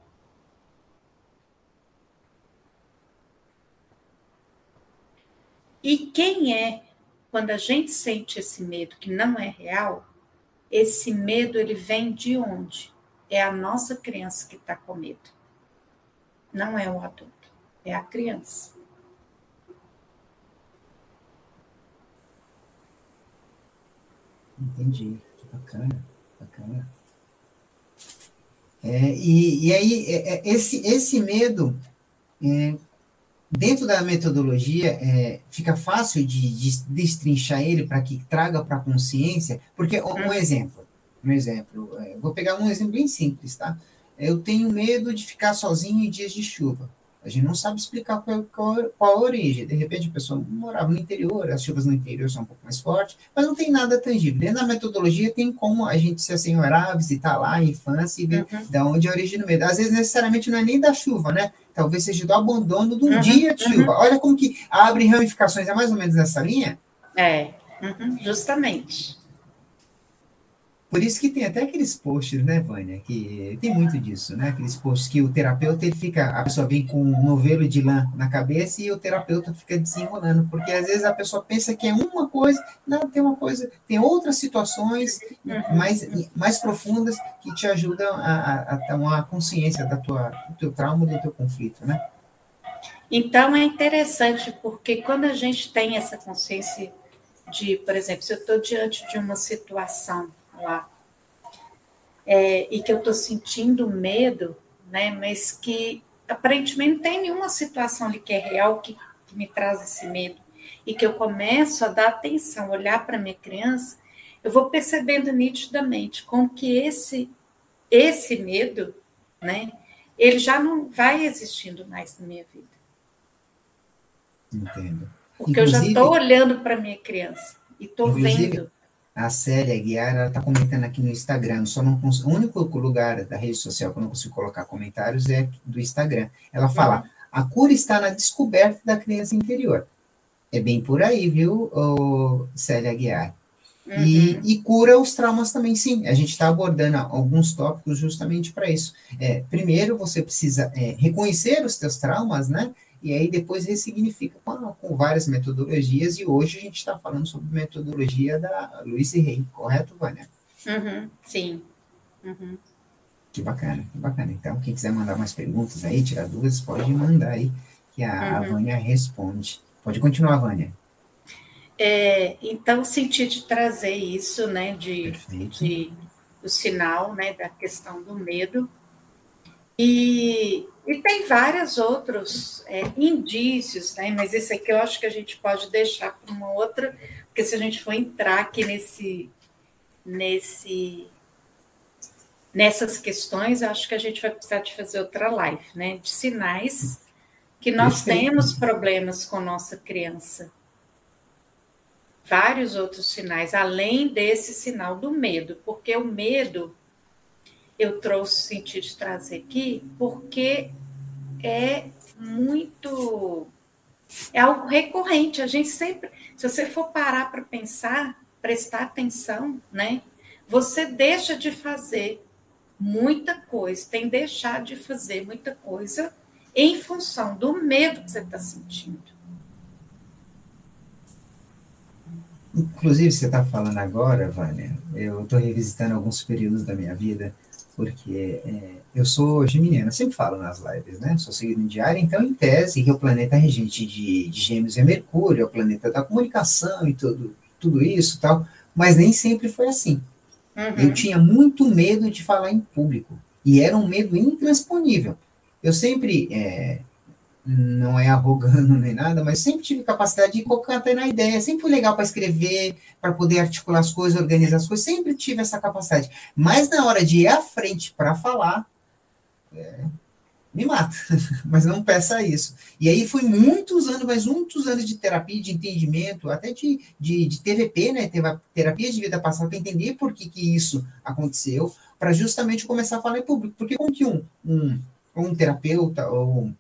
E quem é, quando a gente sente esse medo que não é real, esse medo ele vem de onde? É a nossa criança que está com medo. Não é o adulto, é a criança. Entendi. Que bacana, bacana. É, e, e aí, é, é esse, esse medo, é, dentro da metodologia, é, fica fácil de, de destrinchar ele para que traga para a consciência, porque, um, um exemplo, um exemplo. É, vou pegar um exemplo bem simples, tá? Eu tenho medo de ficar sozinho em dias de chuva. A gente não sabe explicar qual, qual, qual a origem. De repente, a pessoa morava no interior, as chuvas no interior são um pouco mais fortes, mas não tem nada tangível. Dentro da metodologia, tem como a gente se assenhorar, visitar lá a infância e ver uhum. de onde é a origem do medo. Às vezes, necessariamente, não é nem da chuva, né? Talvez seja do abandono de um uhum. dia de chuva. Uhum. Olha como que abre ramificações, é mais ou menos nessa linha? É, uhum. justamente. Por isso que tem até aqueles posts, né, Vânia, que tem muito disso, né? Aqueles posts que o terapeuta ele fica, a pessoa vem com um novelo de lã na cabeça e o terapeuta fica desenrolando, porque às vezes a pessoa pensa que é uma coisa, não, tem uma coisa, tem outras situações mais, mais profundas que te ajudam a, a, a consciência da tua, do teu trauma, do teu conflito, né? Então é interessante porque quando a gente tem essa consciência de, por exemplo, se eu estou diante de uma situação lá é, e que eu estou sentindo medo, né, mas que aparentemente não tem nenhuma situação ali que é real que, que me traz esse medo e que eu começo a dar atenção, olhar para minha criança, eu vou percebendo nitidamente como que esse esse medo, né, ele já não vai existindo mais na minha vida. Entendo. Porque inclusive, eu já estou olhando para minha criança e estou vendo. A Célia Guiara está comentando aqui no Instagram. Só não o único lugar da rede social que eu não consigo colocar comentários é do Instagram. Ela fala: uhum. a cura está na descoberta da criança interior. É bem por aí, viu, Célia Guiara? Uhum. E, e, cura os traumas também, sim. A gente está abordando alguns tópicos justamente para isso. É, primeiro, você precisa é, reconhecer os teus traumas, né? E aí depois ressignifica com, com várias metodologias. E hoje a gente está falando sobre metodologia da Luiz Rey, correto, Vânia? Uhum, sim. Uhum. Que bacana, que bacana. Então, quem quiser mandar mais perguntas aí, tirar dúvidas, pode mandar aí, que a, uhum. a Vânia responde. Pode continuar, Vânia. É, então, senti de trazer isso, né, de, de, do sinal, né, da questão do medo. E, e tem vários outros é, indícios, né, mas esse aqui eu acho que a gente pode deixar para uma outra, porque se a gente for entrar aqui nesse, nesse, nessas questões, eu acho que a gente vai precisar de fazer outra live, né, de sinais que nós temos problemas com nossa criança. Vários outros sinais, além desse sinal do medo, porque o medo eu trouxe sentido de trazer aqui, porque é muito. É algo recorrente. A gente sempre, se você for parar para pensar, prestar atenção, né? Você deixa de fazer muita coisa, tem deixar de fazer muita coisa em função do medo que você está sentindo. Inclusive, você está falando agora, Vânia, eu estou revisitando alguns períodos da minha vida, porque é, eu sou geminiana, sempre falo nas lives, né? Sou signo diário, então, em tese, que o planeta regente de, de Gêmeos é Mercúrio, é o planeta da comunicação e tudo, tudo isso tal, mas nem sempre foi assim. Uhum. Eu tinha muito medo de falar em público, e era um medo intransponível. Eu sempre é, não é arrogando nem nada, mas sempre tive capacidade de concatenar na ideia, sempre foi legal para escrever, para poder articular as coisas, organizar as coisas, sempre tive essa capacidade. Mas na hora de ir à frente para falar, é, me mata, mas não peça isso. E aí foi muitos anos, mas muitos anos de terapia, de entendimento, até de, de, de TVP, né, terapia de vida passada, para entender por que, que isso aconteceu, para justamente começar a falar em público. Porque como que um, um, um terapeuta ou um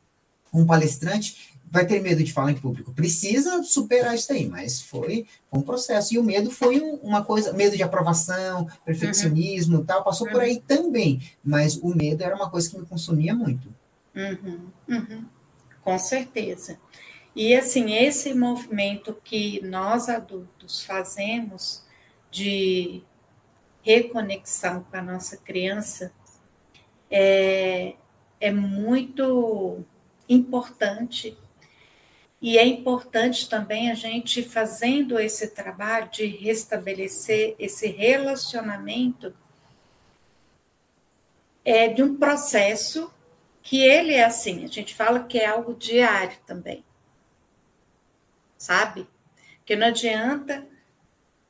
palestrante vai ter medo de falar em público. Precisa superar isso aí, mas foi, foi um processo. E o medo foi um, uma coisa, medo de aprovação, perfeccionismo uhum. tal, passou uhum. por aí também. Mas o medo era uma coisa que me consumia muito. Uhum. uhum. Com certeza. E assim, esse movimento que nós adultos fazemos de reconexão com a nossa criança é, é muito importante. E é importante também a gente fazendo esse trabalho de restabelecer esse relacionamento é de um processo que ele é assim, a gente fala que é algo diário também. Sabe? Que não adianta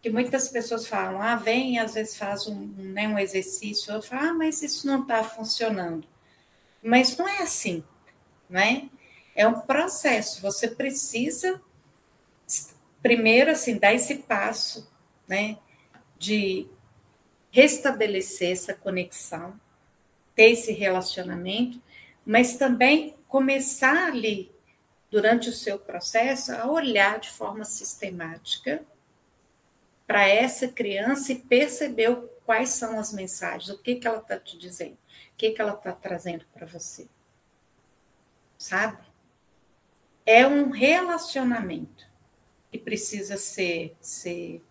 que muitas pessoas falam, ah, vem, às vezes faz um, né, um exercício, eu falo, ah, mas isso não está funcionando. Mas não é assim né? É um processo. Você precisa primeiro assim dar esse passo, né, de restabelecer essa conexão, ter esse relacionamento, mas também começar ali durante o seu processo a olhar de forma sistemática para essa criança e perceber quais são as mensagens, o que, que ela está te dizendo, o que, que ela está trazendo para você sabe? É um relacionamento que precisa ser, ser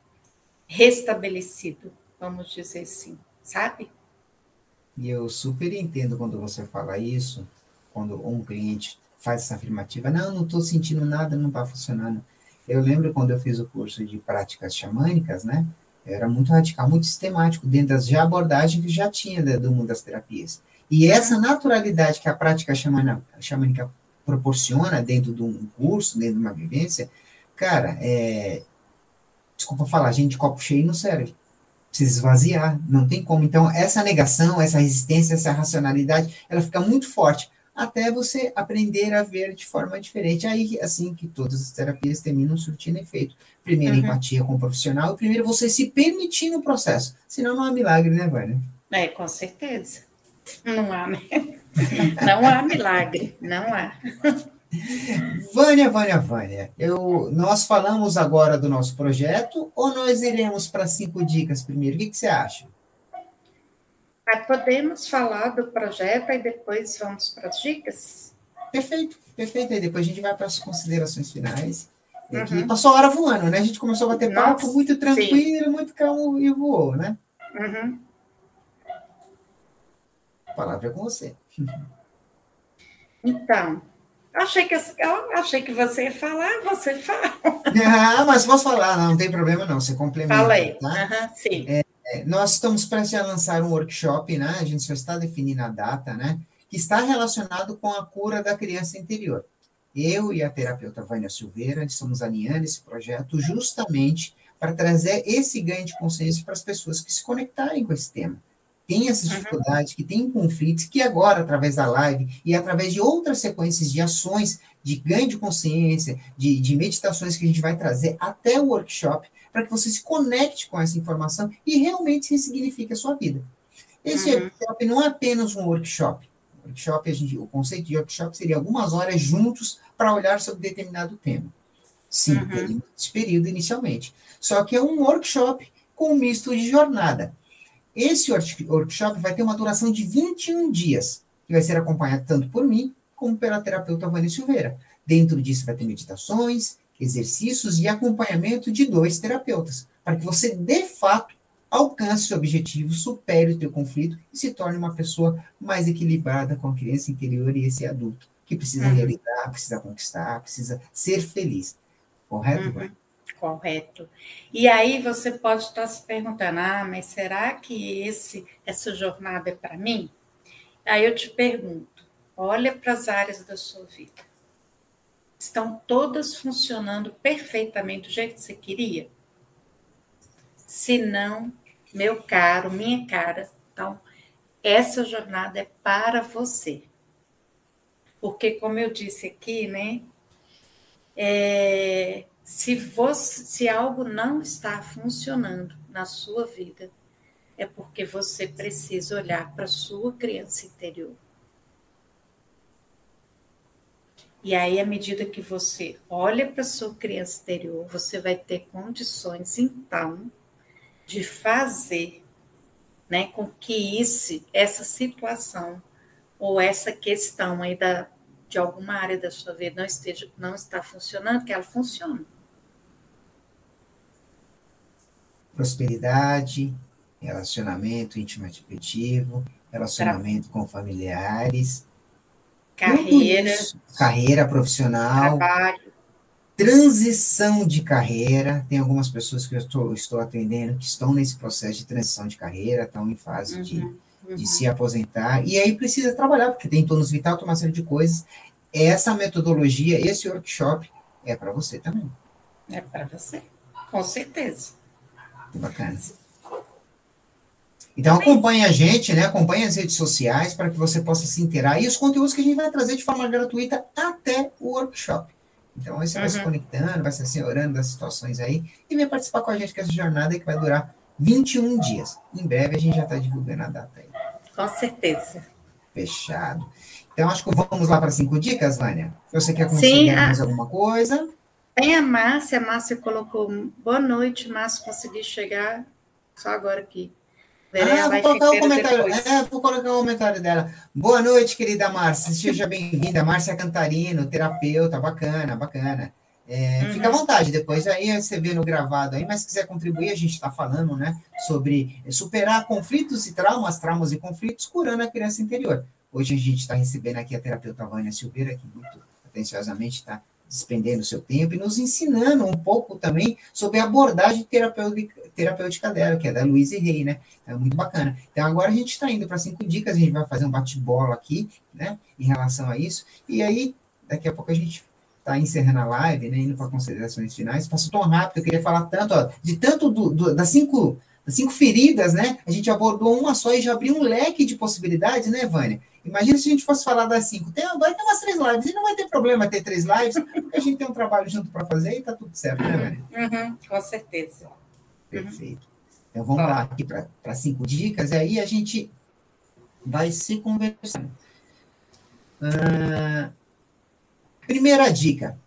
restabelecido, vamos dizer assim, sabe? E eu super entendo quando você fala isso, quando um cliente faz essa afirmativa, não, não estou sentindo nada, não está funcionando. Eu lembro quando eu fiz o curso de práticas xamânicas, né? Era muito radical, muito sistemático, dentro das abordagens que já tinha do mundo das terapias. E essa naturalidade que a prática xamânica proporciona dentro de um curso, dentro de uma vivência, cara, é, desculpa falar, gente copo cheio não serve. Precisa esvaziar, não tem como. Então, essa negação, essa resistência, essa racionalidade, ela fica muito forte até você aprender a ver de forma diferente. Aí, assim, que todas as terapias terminam surtindo efeito. Primeiro, uhum. empatia com o profissional, primeiro, você se permitir no processo. Senão, não há milagre, né, Vânia? É, com certeza. Não há, né? Não há milagre, não há. Vânia, Vânia, Vânia, eu, nós falamos agora do nosso projeto ou nós iremos para cinco dicas primeiro? O que, que você acha? Ah, podemos falar do projeto e depois vamos para as dicas? Perfeito, perfeito. Aí depois a gente vai para as considerações finais. Uhum. Passou a hora voando, né? A gente começou a bater Nossa, papo muito tranquilo, sim. muito calmo e voou, né? Uhum. A palavra é com você. Então, achei que, eu achei que você ia falar, você fala. Ah, mas posso falar, não, não tem problema não, você complementa. Fala aí, tá? Uhum, sim. É, é, nós estamos prestes a lançar um workshop, né? A gente só está definindo a data, né? Que está relacionado com a cura da criança interior. Eu e a terapeuta Vânia Silveira estamos alinhando esse projeto justamente para trazer esse ganho de consciência para as pessoas que se conectarem com esse tema. Tem essas uhum. dificuldades, que tem conflitos, que agora, através da live e através de outras sequências de ações de ganho de consciência, de, de meditações que a gente vai trazer até o workshop, para que você se conecte com essa informação e realmente ressignifique a sua vida. Esse uhum. workshop não é apenas um workshop. O, workshop, a gente, o conceito de workshop seria algumas horas juntos para olhar sobre determinado tema. Sim, uhum. esse período inicialmente. Só que é um workshop com um misto de jornada. Esse workshop vai ter uma duração de 21 dias, que vai ser acompanhado tanto por mim como pela terapeuta Vânia Silveira. Dentro disso vai ter meditações, exercícios e acompanhamento de dois terapeutas, para que você, de fato, alcance seu objetivo, supere o teu conflito e se torne uma pessoa mais equilibrada com a criança interior e esse adulto, que precisa uhum. realizar, precisa conquistar, precisa ser feliz. Correto? Uhum. Correto. E aí você pode estar se perguntando, ah, mas será que esse, essa jornada é para mim? Aí eu te pergunto, olha para as áreas da sua vida estão todas funcionando perfeitamente do jeito que você queria? Se não, meu caro, minha cara, então essa jornada é para você. Porque, como eu disse aqui, né? É, se, se algo não está funcionando na sua vida, é porque você precisa olhar para a sua criança interior. E aí, à medida que você olha para a sua criança interior, você vai ter condições, então, de fazer né, com que esse, essa situação ou essa questão aí da, de alguma área da sua vida não esteja não está funcionando, que ela funcione. Prosperidade, relacionamento íntimo afetivo, relacionamento com familiares, Carreira. Carreira profissional. Trabalho. Transição de carreira. Tem algumas pessoas que eu estou, estou atendendo que estão nesse processo de transição de carreira, estão em fase uhum, de, uhum. de se aposentar. E aí precisa trabalhar, porque tem tônus vital, tem uma série de coisas. Essa metodologia, esse workshop é para você também. É para você, com certeza. Bacana. Então acompanhe a gente, né? Acompanhe as redes sociais para que você possa se inteirar. E os conteúdos que a gente vai trazer de forma gratuita até o workshop. Então aí você uhum. vai se uhum. conectando, vai se assessorando das situações aí e vem participar com a gente essa jornada que vai durar 21 dias. Em breve a gente já está divulgando a data aí. Com certeza. Fechado. Então acho que vamos lá para cinco dicas, Vânia. Você quer conseguir mais alguma coisa? Tem a Márcia, a Márcia colocou boa noite, Márcia, consegui chegar só agora aqui. Ah, vou colocar, o comentário, é, vou colocar o comentário dela. Boa noite, querida Márcia. Seja bem-vinda. Márcia Cantarino, terapeuta, bacana, bacana. É, uhum. Fica à vontade, depois aí você vê no gravado aí, mas se quiser contribuir, a gente está falando, né, sobre superar conflitos e traumas, traumas e conflitos, curando a criança interior. Hoje a gente está recebendo aqui a terapeuta Vânia Silveira, que muito pretensiosamente está despendendo seu tempo e nos ensinando um pouco também sobre a abordagem terapêutica, terapêutica dela, que é da Luiz Rey, né? É muito bacana. Então, agora a gente está indo para cinco dicas, a gente vai fazer um bate-bola aqui, né, em relação a isso. E aí, daqui a pouco a gente está encerrando a live, né, indo para considerações finais. Passou tão rápido, eu queria falar tanto, ó, de tanto do, do, das cinco das cinco feridas, né? A gente abordou uma só e já abriu um leque de possibilidades, né, Vânia? Imagina se a gente fosse falar das cinco. Tem, vai ter umas três lives, e não vai ter problema ter três lives, porque a gente tem um trabalho junto para fazer e tá tudo certo, né, Vânia? Uhum, com certeza. Perfeito. Então vamos lá aqui para cinco dicas, e aí a gente vai se conversando. Ah, primeira dica: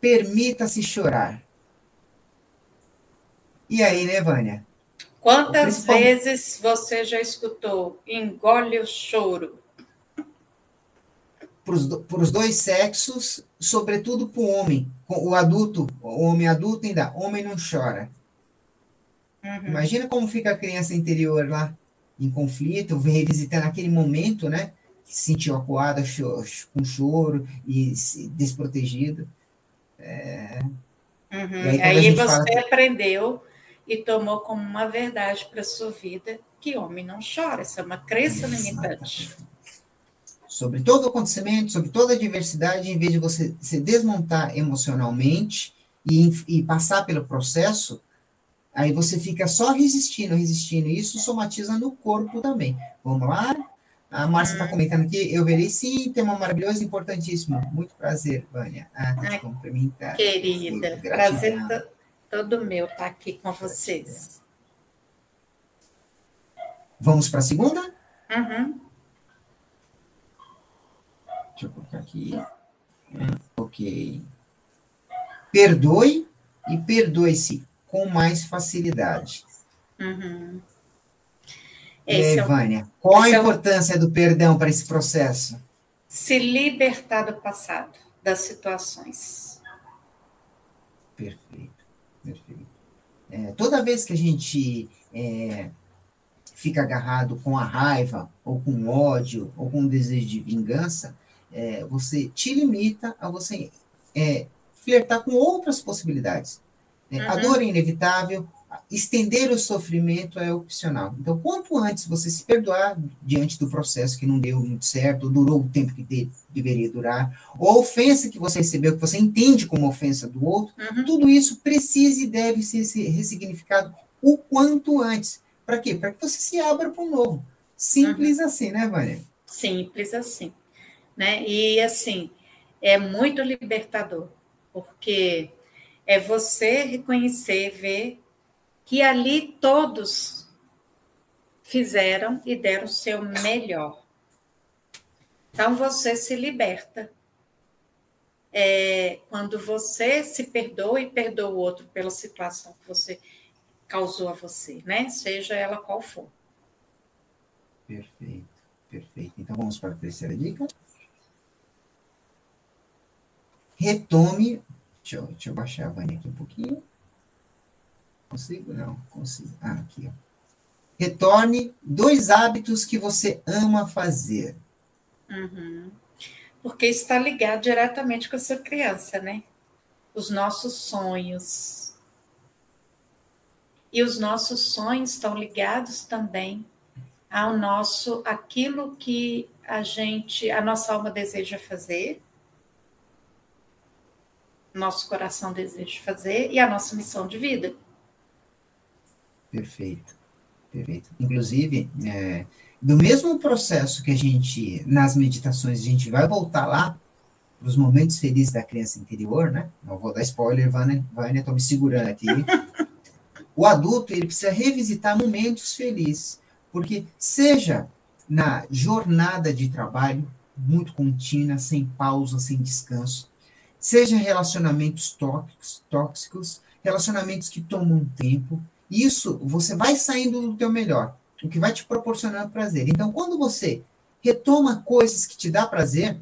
permita-se chorar. E aí, né, Vânia? Quantas vezes você já escutou engole o choro? Para os dois sexos, sobretudo para o homem. O adulto, o homem adulto ainda, homem não chora. Uhum. Imagina como fica a criança interior lá, em conflito, revisitando aquele momento, né? Que se sentiu acuada, com choro e desprotegido. É... Uhum. Aí, aí você fala... aprendeu e tomou como uma verdade para a sua vida que homem não chora. Essa é uma crença limitante. Sobre todo o acontecimento, sobre toda a diversidade, em vez de você se desmontar emocionalmente e, e passar pelo processo, aí você fica só resistindo, resistindo. E isso somatiza no corpo também. Vamos lá? A Márcia está comentando aqui, eu verei sim, tema maravilhoso, importantíssimo. Muito prazer, Vânia. Ah, te cumprimentar. Querida, prazer todo meu estar tá aqui com vocês. Vamos para a segunda? Uhum. Deixa eu colocar aqui. Ok. Perdoe e perdoe-se com mais facilidade. Uhum. E aí, é Vânia, qual a importância é do perdão para esse processo? Se libertar do passado, das situações. Perfeito. Perfeito. É, toda vez que a gente é, fica agarrado com a raiva, ou com ódio, ou com o desejo de vingança, é, você te limita a você é, flertar com outras possibilidades. É, uhum. A dor é inevitável, estender o sofrimento é opcional. Então, quanto antes você se perdoar diante do processo que não deu muito certo, ou durou o tempo que de, deveria durar, ou a ofensa que você recebeu, que você entende como ofensa do outro, uhum. tudo isso precisa e deve ser ressignificado o quanto antes. Para quê? Para que você se abra para o novo. Simples uhum. assim, né, Vânia? Simples assim. Né? E assim, é muito libertador, porque é você reconhecer, ver que ali todos fizeram e deram o seu melhor. Então você se liberta. É, quando você se perdoa e perdoa o outro pela situação que você causou a você, né? Seja ela qual for. Perfeito, perfeito. Então vamos para a terceira dica. Retome. Deixa eu, deixa eu baixar a Vânia aqui um pouquinho. Consigo? Não, consigo. Ah, aqui, ó. Retorne dois hábitos que você ama fazer. Uhum. Porque está ligado diretamente com a sua criança, né? Os nossos sonhos. E os nossos sonhos estão ligados também ao nosso aquilo que a gente, a nossa alma deseja fazer, nosso coração deseja fazer e a nossa missão de vida. Perfeito, perfeito. Inclusive, é, do mesmo processo que a gente, nas meditações, a gente vai voltar lá para os momentos felizes da criança interior, né? Não vou dar spoiler, Vânia, Vânia, estou me segurando aqui. o adulto, ele precisa revisitar momentos felizes, porque seja na jornada de trabalho, muito contínua, sem pausa, sem descanso, seja relacionamentos tóxicos, tóxicos relacionamentos que tomam tempo, isso, você vai saindo do teu melhor, o que vai te proporcionando prazer. Então, quando você retoma coisas que te dá prazer,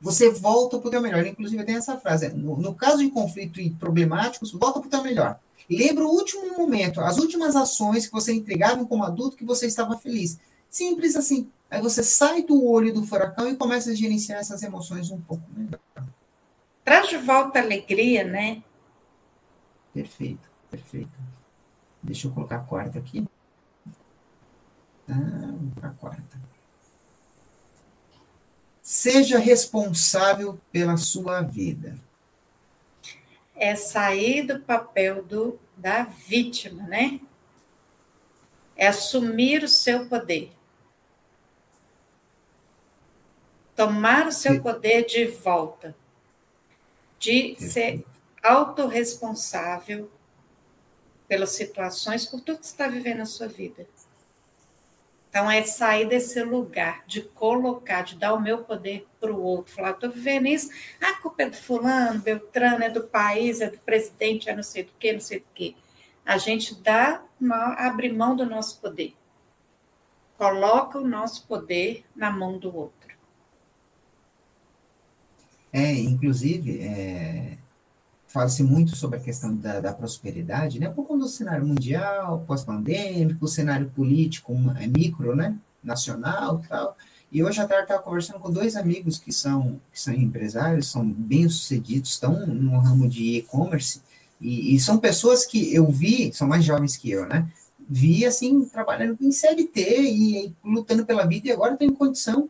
você volta para o teu melhor. Inclusive, tem essa frase: no, no caso de conflito e problemáticos, volta para o teu melhor. Lembra o último momento, as últimas ações que você entregava como adulto que você estava feliz. Simples assim. Aí você sai do olho do furacão e começa a gerenciar essas emoções um pouco melhor. Traz de volta a alegria, né? Perfeito, perfeito. Deixa eu colocar a quarta aqui. Ah, a quarta. Seja responsável pela sua vida. É sair do papel do, da vítima, né? É assumir o seu poder. Tomar o seu poder de volta. De ser autorresponsável pelas situações, por tudo que está vivendo na sua vida. Então, é sair desse lugar de colocar, de dar o meu poder para o outro. Falar, estou vivendo isso, ah, a culpa é do fulano, Beltrano, é do país, é do presidente, é não sei do que, não sei do que. A gente dá, abre mão do nosso poder. Coloca o nosso poder na mão do outro. É, inclusive, é, fala-se muito sobre a questão da, da, prosperidade, né? Por conta do cenário mundial, pós-pandêmico, o cenário político é micro, né? Nacional e tal. E hoje à tarde estava conversando com dois amigos que são, que são empresários, são bem-sucedidos, estão no ramo de e-commerce, e, e, são pessoas que eu vi, são mais jovens que eu, né? Vi, assim, trabalhando em CLT e, e lutando pela vida, e agora tem condição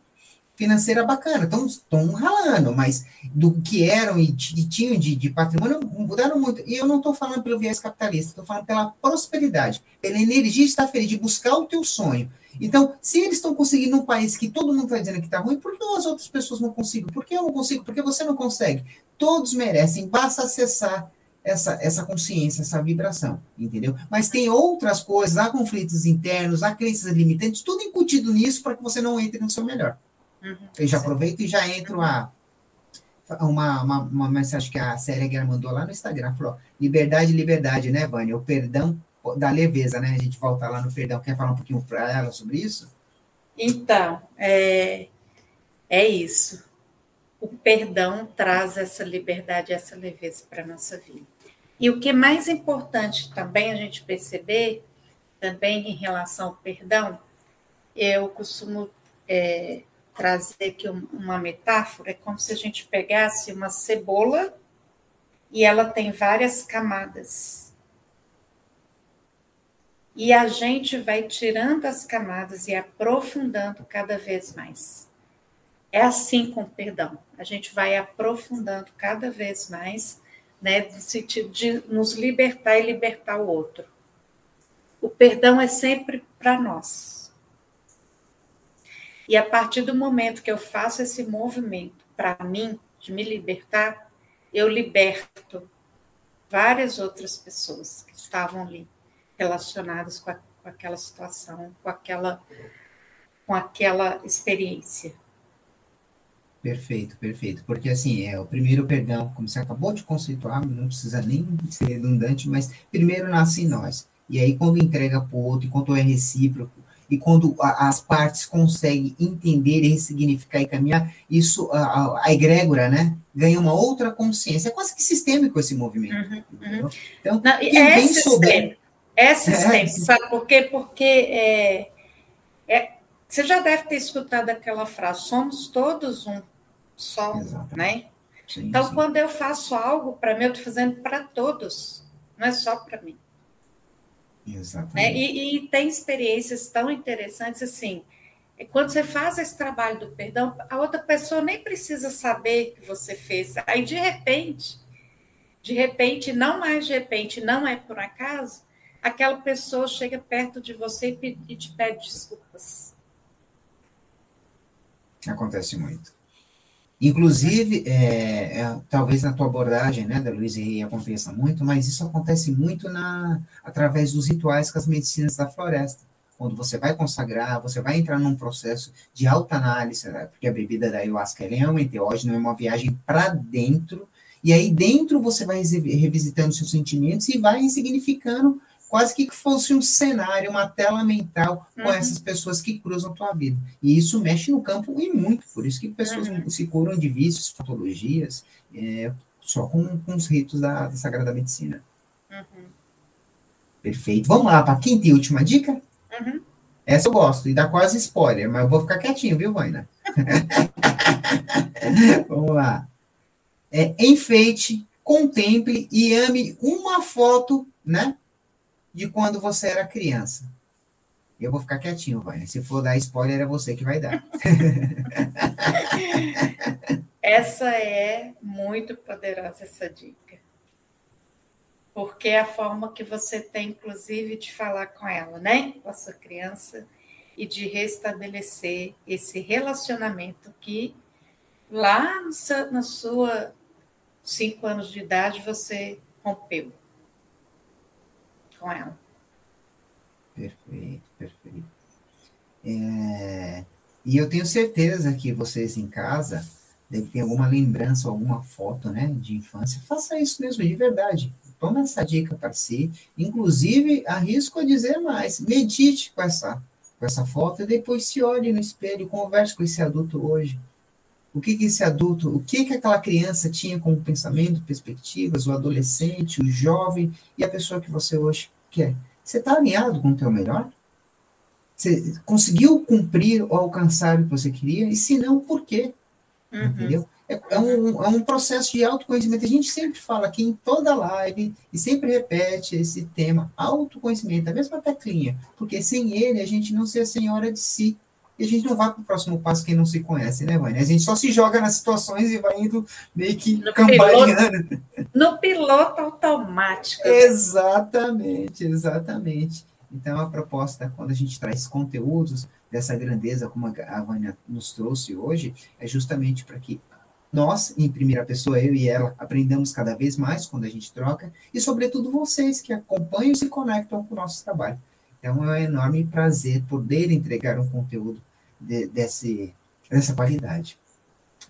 financeira bacana, estão ralando, mas do que eram e, e tinham de, de, patrimônio mudaram muito. E eu não estou falando pelo viés capitalista, estou falando pela prosperidade, pela energia de estar feliz, de buscar o teu sonho. Então, se eles estão conseguindo num país que todo mundo está dizendo que está ruim, por que as outras pessoas não conseguem? Por que eu não consigo? Por que você não consegue? Todos merecem, basta acessar essa, essa consciência, essa vibração, entendeu? Mas tem outras coisas, há conflitos internos, há crenças limitantes, tudo incutido nisso para que você não entre no seu melhor. Uhum. Eu já aproveito e já entro a uma, uma, uma, mensagem que a Célia Guerra mandou lá no Instagram, falou, liberdade, liberdade, né, Vânia? O perdão da leveza, né? A gente volta lá no perdão. Quer falar um pouquinho para ela sobre isso? Então, é, é isso. O perdão traz essa liberdade, essa leveza para a nossa vida. E o que é mais importante também a gente perceber, também em relação ao perdão, eu costumo é, trazer aqui uma metáfora, é como se a gente pegasse uma cebola e ela tem várias camadas. E a gente vai tirando as camadas e aprofundando cada vez mais. É assim com o perdão. A gente vai aprofundando cada vez mais, né, no sentido de nos libertar e libertar o outro. O perdão é sempre para nós e a partir do momento que eu faço esse movimento para mim, de me libertar, eu liberto várias outras pessoas que estavam ali relacionadas com, a, com aquela situação, com aquela, com aquela experiência. Perfeito, perfeito. Porque assim, é o primeiro perdão, como você acabou de conceituar, não precisa nem ser redundante, mas primeiro nasce em nós. E aí, quando entrega para o outro, enquanto é recíproco, e quando a, as partes conseguem entender e ressignificar e caminhar, isso, a, a, egrégora, né, ganha uma outra consciência. É quase que sistêmico esse movimento. Uhum, uhum. Então, Não, quem é bem souber... É sistêmico, é, sabe por quê? Porque é, é, você já deve ter escutado aquela frase, somos todos um só, Exatamente. né? Sim, então, sim. quando eu faço algo para mim, eu estou fazendo para todos, não é só para mim. Exatamente. Né? E, e, tem experiências tão interessantes assim. É quando você faz esse trabalho do perdão, a outra pessoa nem precisa saber que você fez. Aí, de repente, de repente, não mais de repente, não é por acaso, aquela pessoa chega perto de você e te pede desculpas. Acontece muito. Inclusive, é, é, talvez na tua abordagem, né, da Luísa, aconteça muito, mas isso acontece muito na, através dos rituais com as medicinas da floresta. Quando você vai consagrar, você vai entrar num processo de alta análise, né, porque a bebida da ayahuasca é um enteógeno, é uma viagem para dentro, e aí dentro você vai revisitando seus sentimentos e vai significando quase que fosse um cenário, uma tela mental com uhum. essas pessoas que cruzam a tua vida. E isso mexe no campo e muito, por isso que pessoas uhum. se curam de vícios, patologias, é, só com, com, os ritos da, da Sagrada Medicina. Uhum. Perfeito. Vamos lá para a quinta e última dica? Uhum. Essa eu gosto, e dá quase spoiler, mas eu vou ficar quietinho, viu, Vaina? Vamos lá. É, enfeite, contemple e ame uma foto, né? De quando você era criança. Eu vou ficar quietinho, vai. Se for dar spoiler, é você que vai dar. essa é muito poderosa, essa dica. Porque é a forma que você tem, inclusive, de falar com ela, né? Com a sua criança, e de restabelecer esse relacionamento que lá na sua cinco anos de idade você rompeu com ela. Perfeito, perfeito. É, e eu tenho certeza que vocês em casa devem ter alguma lembrança, alguma foto, né, de infância. Faça isso mesmo, de verdade. Toma essa dica para si. Inclusive, arrisco a dizer mais. Medite com essa, com essa foto e depois se olhe no espelho converse com esse adulto hoje. O que, que esse adulto, o que, que aquela criança tinha como pensamento, perspectivas, o adolescente, o jovem e a pessoa que você hoje quer. Você está alinhado com o teu melhor? Você conseguiu cumprir ou alcançar o que você queria? E se não, por quê? Uhum. Entendeu? É, é, um, é um processo de autoconhecimento. A gente sempre fala aqui em toda live e sempre repete esse tema, autoconhecimento, a mesma teclinha, porque sem ele a gente não se senhora de si e a gente não vai para o próximo passo quem não se conhece, né, Vânia? A gente só se joga nas situações e vai indo meio que no cambaleando. Piloto, no piloto automático. Exatamente, exatamente. Então, a proposta, quando a gente traz conteúdos dessa grandeza, como a Vânia nos trouxe hoje, é justamente para que nós, em primeira pessoa, eu e ela, aprendamos cada vez mais quando a gente troca, e sobretudo vocês que acompanham e se conectam com o nosso trabalho. Então, é um enorme prazer poder entregar um conteúdo de, desse, dessa qualidade.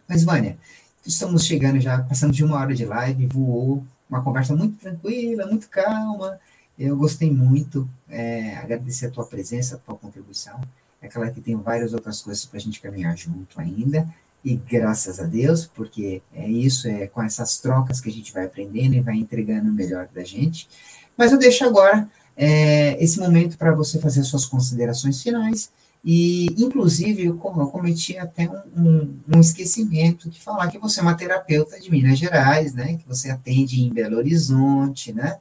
Mas, Vânia, estamos chegando já, passando de uma hora de live, voou, uma conversa muito tranquila, muito calma. Eu gostei muito, é, agradecer a tua presença, a tua contribuição. É claro que tem várias outras coisas para a gente caminhar junto ainda, e graças a Deus, porque é isso, é com essas trocas que a gente vai aprendendo e vai entregando o melhor da gente. Mas eu deixo agora é, esse momento para você fazer as suas considerações finais e, inclusive, eu, cometi até um, um, um, esquecimento de falar que você é uma terapeuta de Minas Gerais, né? Que você atende em Belo Horizonte, né?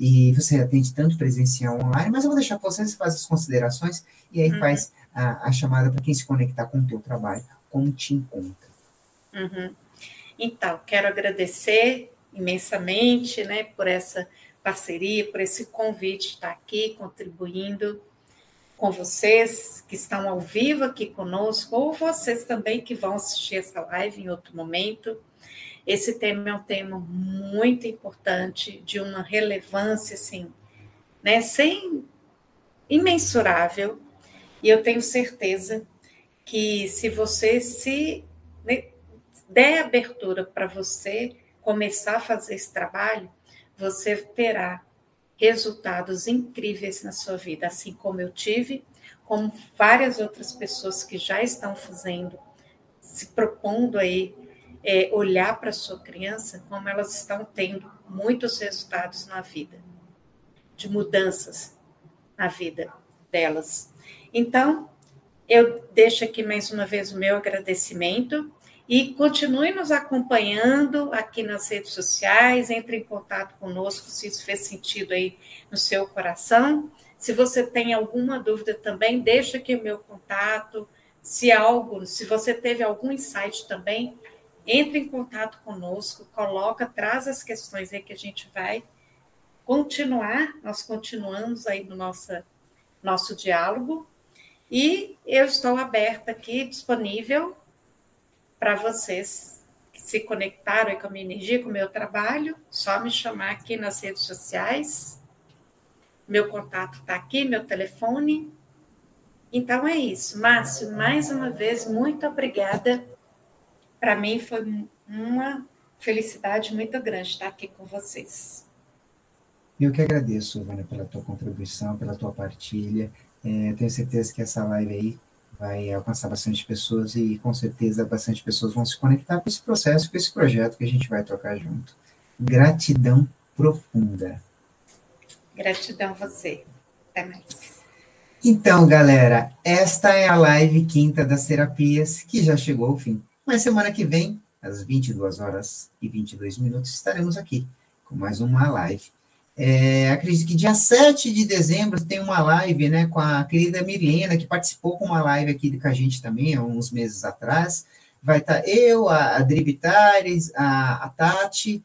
E você atende tanto presencial online, mas eu vou deixar para você, você faz as considerações e aí uhum. faz a, a chamada para quem se conectar com o teu trabalho, como te encontra. Uhum. Então, quero agradecer imensamente, né, por essa parceria, por esse convite de estar aqui contribuindo com vocês que estão ao vivo aqui conosco, ou vocês também que vão assistir essa live em outro momento. Esse tema é um tema muito importante, de uma relevância, assim, né, sem imensurável, e eu tenho certeza que se você se né, der abertura para você começar a fazer esse trabalho, você terá resultados incríveis na sua vida, assim como eu tive, como várias outras pessoas que já estão fazendo, se propondo aí é, olhar para sua criança, como elas estão tendo muitos resultados na vida, de mudanças na vida delas. Então, eu deixo aqui mais uma vez o meu agradecimento e continue nos acompanhando aqui nas redes sociais, entre em contato conosco se isso fez sentido aí no seu coração. Se você tem alguma dúvida também, deixa aqui o meu contato. Se algo, se você teve algum insight também, entre em contato conosco, coloca, traz as questões aí que a gente vai continuar, nós continuamos aí no nosso, nosso diálogo. E eu estou aberta aqui, disponível para vocês que se conectaram com a minha energia, com o meu trabalho, só me chamar aqui nas redes sociais. Meu contato está aqui, meu telefone. Então é isso. Márcio, mais uma vez, muito obrigada. Para mim foi uma felicidade muito grande estar aqui com vocês. Eu que agradeço, Vânia, pela tua contribuição, pela tua partilha. É, tenho certeza que essa live aí vai alcançar bastante pessoas e com certeza bastante pessoas vão se conectar com esse processo, com esse projeto que a gente vai tocar junto. Gratidão profunda. Gratidão a você. Até mais. Então, galera, esta é a live quinta das terapias, que já chegou ao fim. Mas semana que vem, às 22 horas e 22 minutos, estaremos aqui com mais uma live. É, acredito que dia 7 de dezembro tem uma live né, com a querida Mirlena, que participou com uma live aqui com a gente também, há uns meses atrás. Vai estar eu, a Adri Bitares, a, a Tati,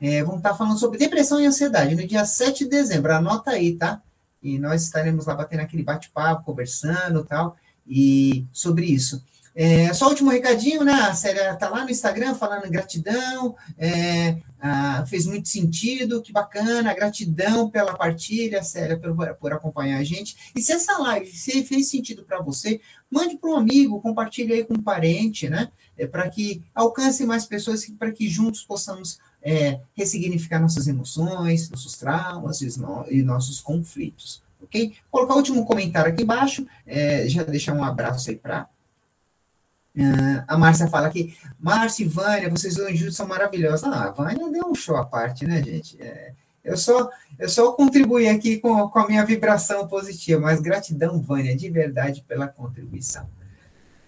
é, vamos estar falando sobre depressão e ansiedade no dia 7 de dezembro. Anota aí, tá? E nós estaremos lá batendo aquele bate-papo, conversando tal, e sobre isso. É, só último recadinho, né? A Célia está lá no Instagram falando gratidão, é, ah, fez muito sentido, que bacana, gratidão pela partilha, Célia, por, por acompanhar a gente. E se essa live se fez sentido para você, mande para um amigo, compartilhe aí com um parente, né? É, para que alcance mais pessoas, para que juntos possamos é, ressignificar nossas emoções, nossos traumas e, no, e nossos conflitos, ok? Vou colocar o último comentário aqui embaixo, é, já deixar um abraço aí para Uh, a Márcia fala aqui, Márcia e Vânia, vocês dois juntos são maravilhosos. Ah, a Vânia deu um show à parte, né, gente? É, eu só, eu só contribuí aqui com, com a minha vibração positiva, mas gratidão, Vânia, de verdade, pela contribuição.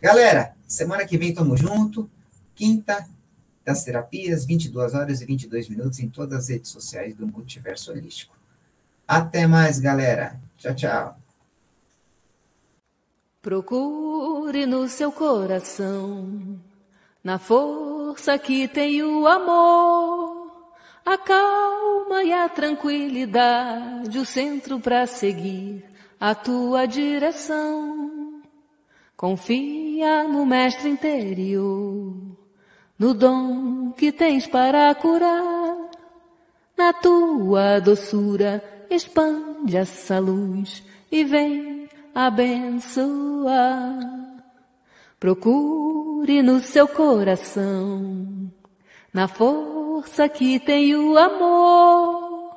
Galera, semana que vem tamo junto, quinta das terapias, 22 horas e 22 minutos em todas as redes sociais do Multiverso Holístico. Até mais, galera. Tchau, tchau. Procure no seu coração, na força que tem o amor, a calma e a tranquilidade, o centro para seguir a tua direção. Confia no mestre interior, no dom que tens para curar, na tua doçura expande essa luz e vem abençoar. Procure no seu coração, na força que tem o amor,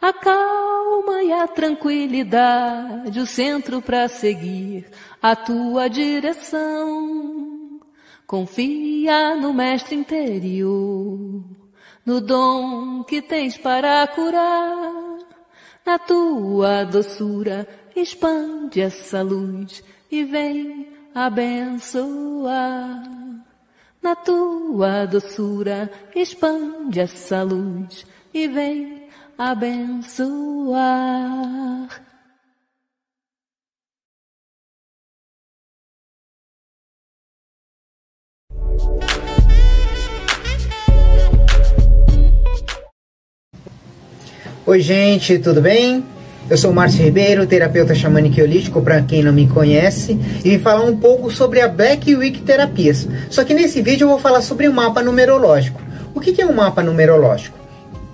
a calma e a tranquilidade, o centro para seguir a tua direção. Confia no mestre interior, no dom que tens para curar, na tua doçura expande essa luz e vem abençoar. Na tua doçura, expande essa luz e vem abençoar. Oi, gente, tudo bem? Eu sou Márcio Ribeiro, terapeuta xamânico holístico, para quem não me conhece, e vim falar um pouco sobre a Black Week Terapias. Só que nesse vídeo eu vou falar sobre o mapa numerológico. O que é um mapa numerológico?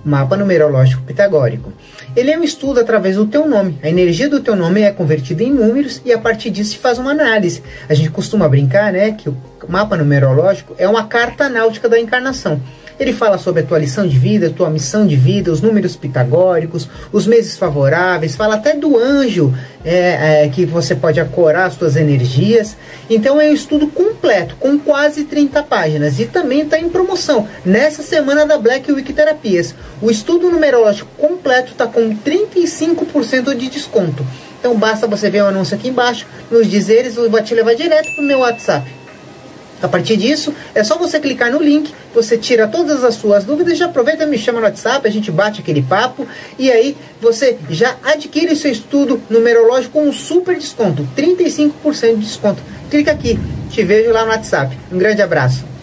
Mapa numerológico pitagórico. Ele é um estudo através do teu nome. A energia do teu nome é convertida em números e a partir disso se faz uma análise. A gente costuma brincar, né, que o mapa numerológico é uma carta náutica da encarnação. Ele fala sobre a tua lição de vida, a tua missão de vida, os números pitagóricos, os meses favoráveis, fala até do anjo é, é, que você pode acorar as tuas energias. Então é um estudo completo, com quase 30 páginas. E também está em promoção nessa semana da Black Week Terapias. O estudo numerológico completo está com 35% de desconto. Então basta você ver o anúncio aqui embaixo, nos dizeres, eu vou te levar direto para o meu WhatsApp. A partir disso, é só você clicar no link, você tira todas as suas dúvidas, já aproveita e me chama no WhatsApp, a gente bate aquele papo e aí você já adquire seu estudo numerológico com um super desconto, 35% de desconto. Clica aqui, te vejo lá no WhatsApp. Um grande abraço.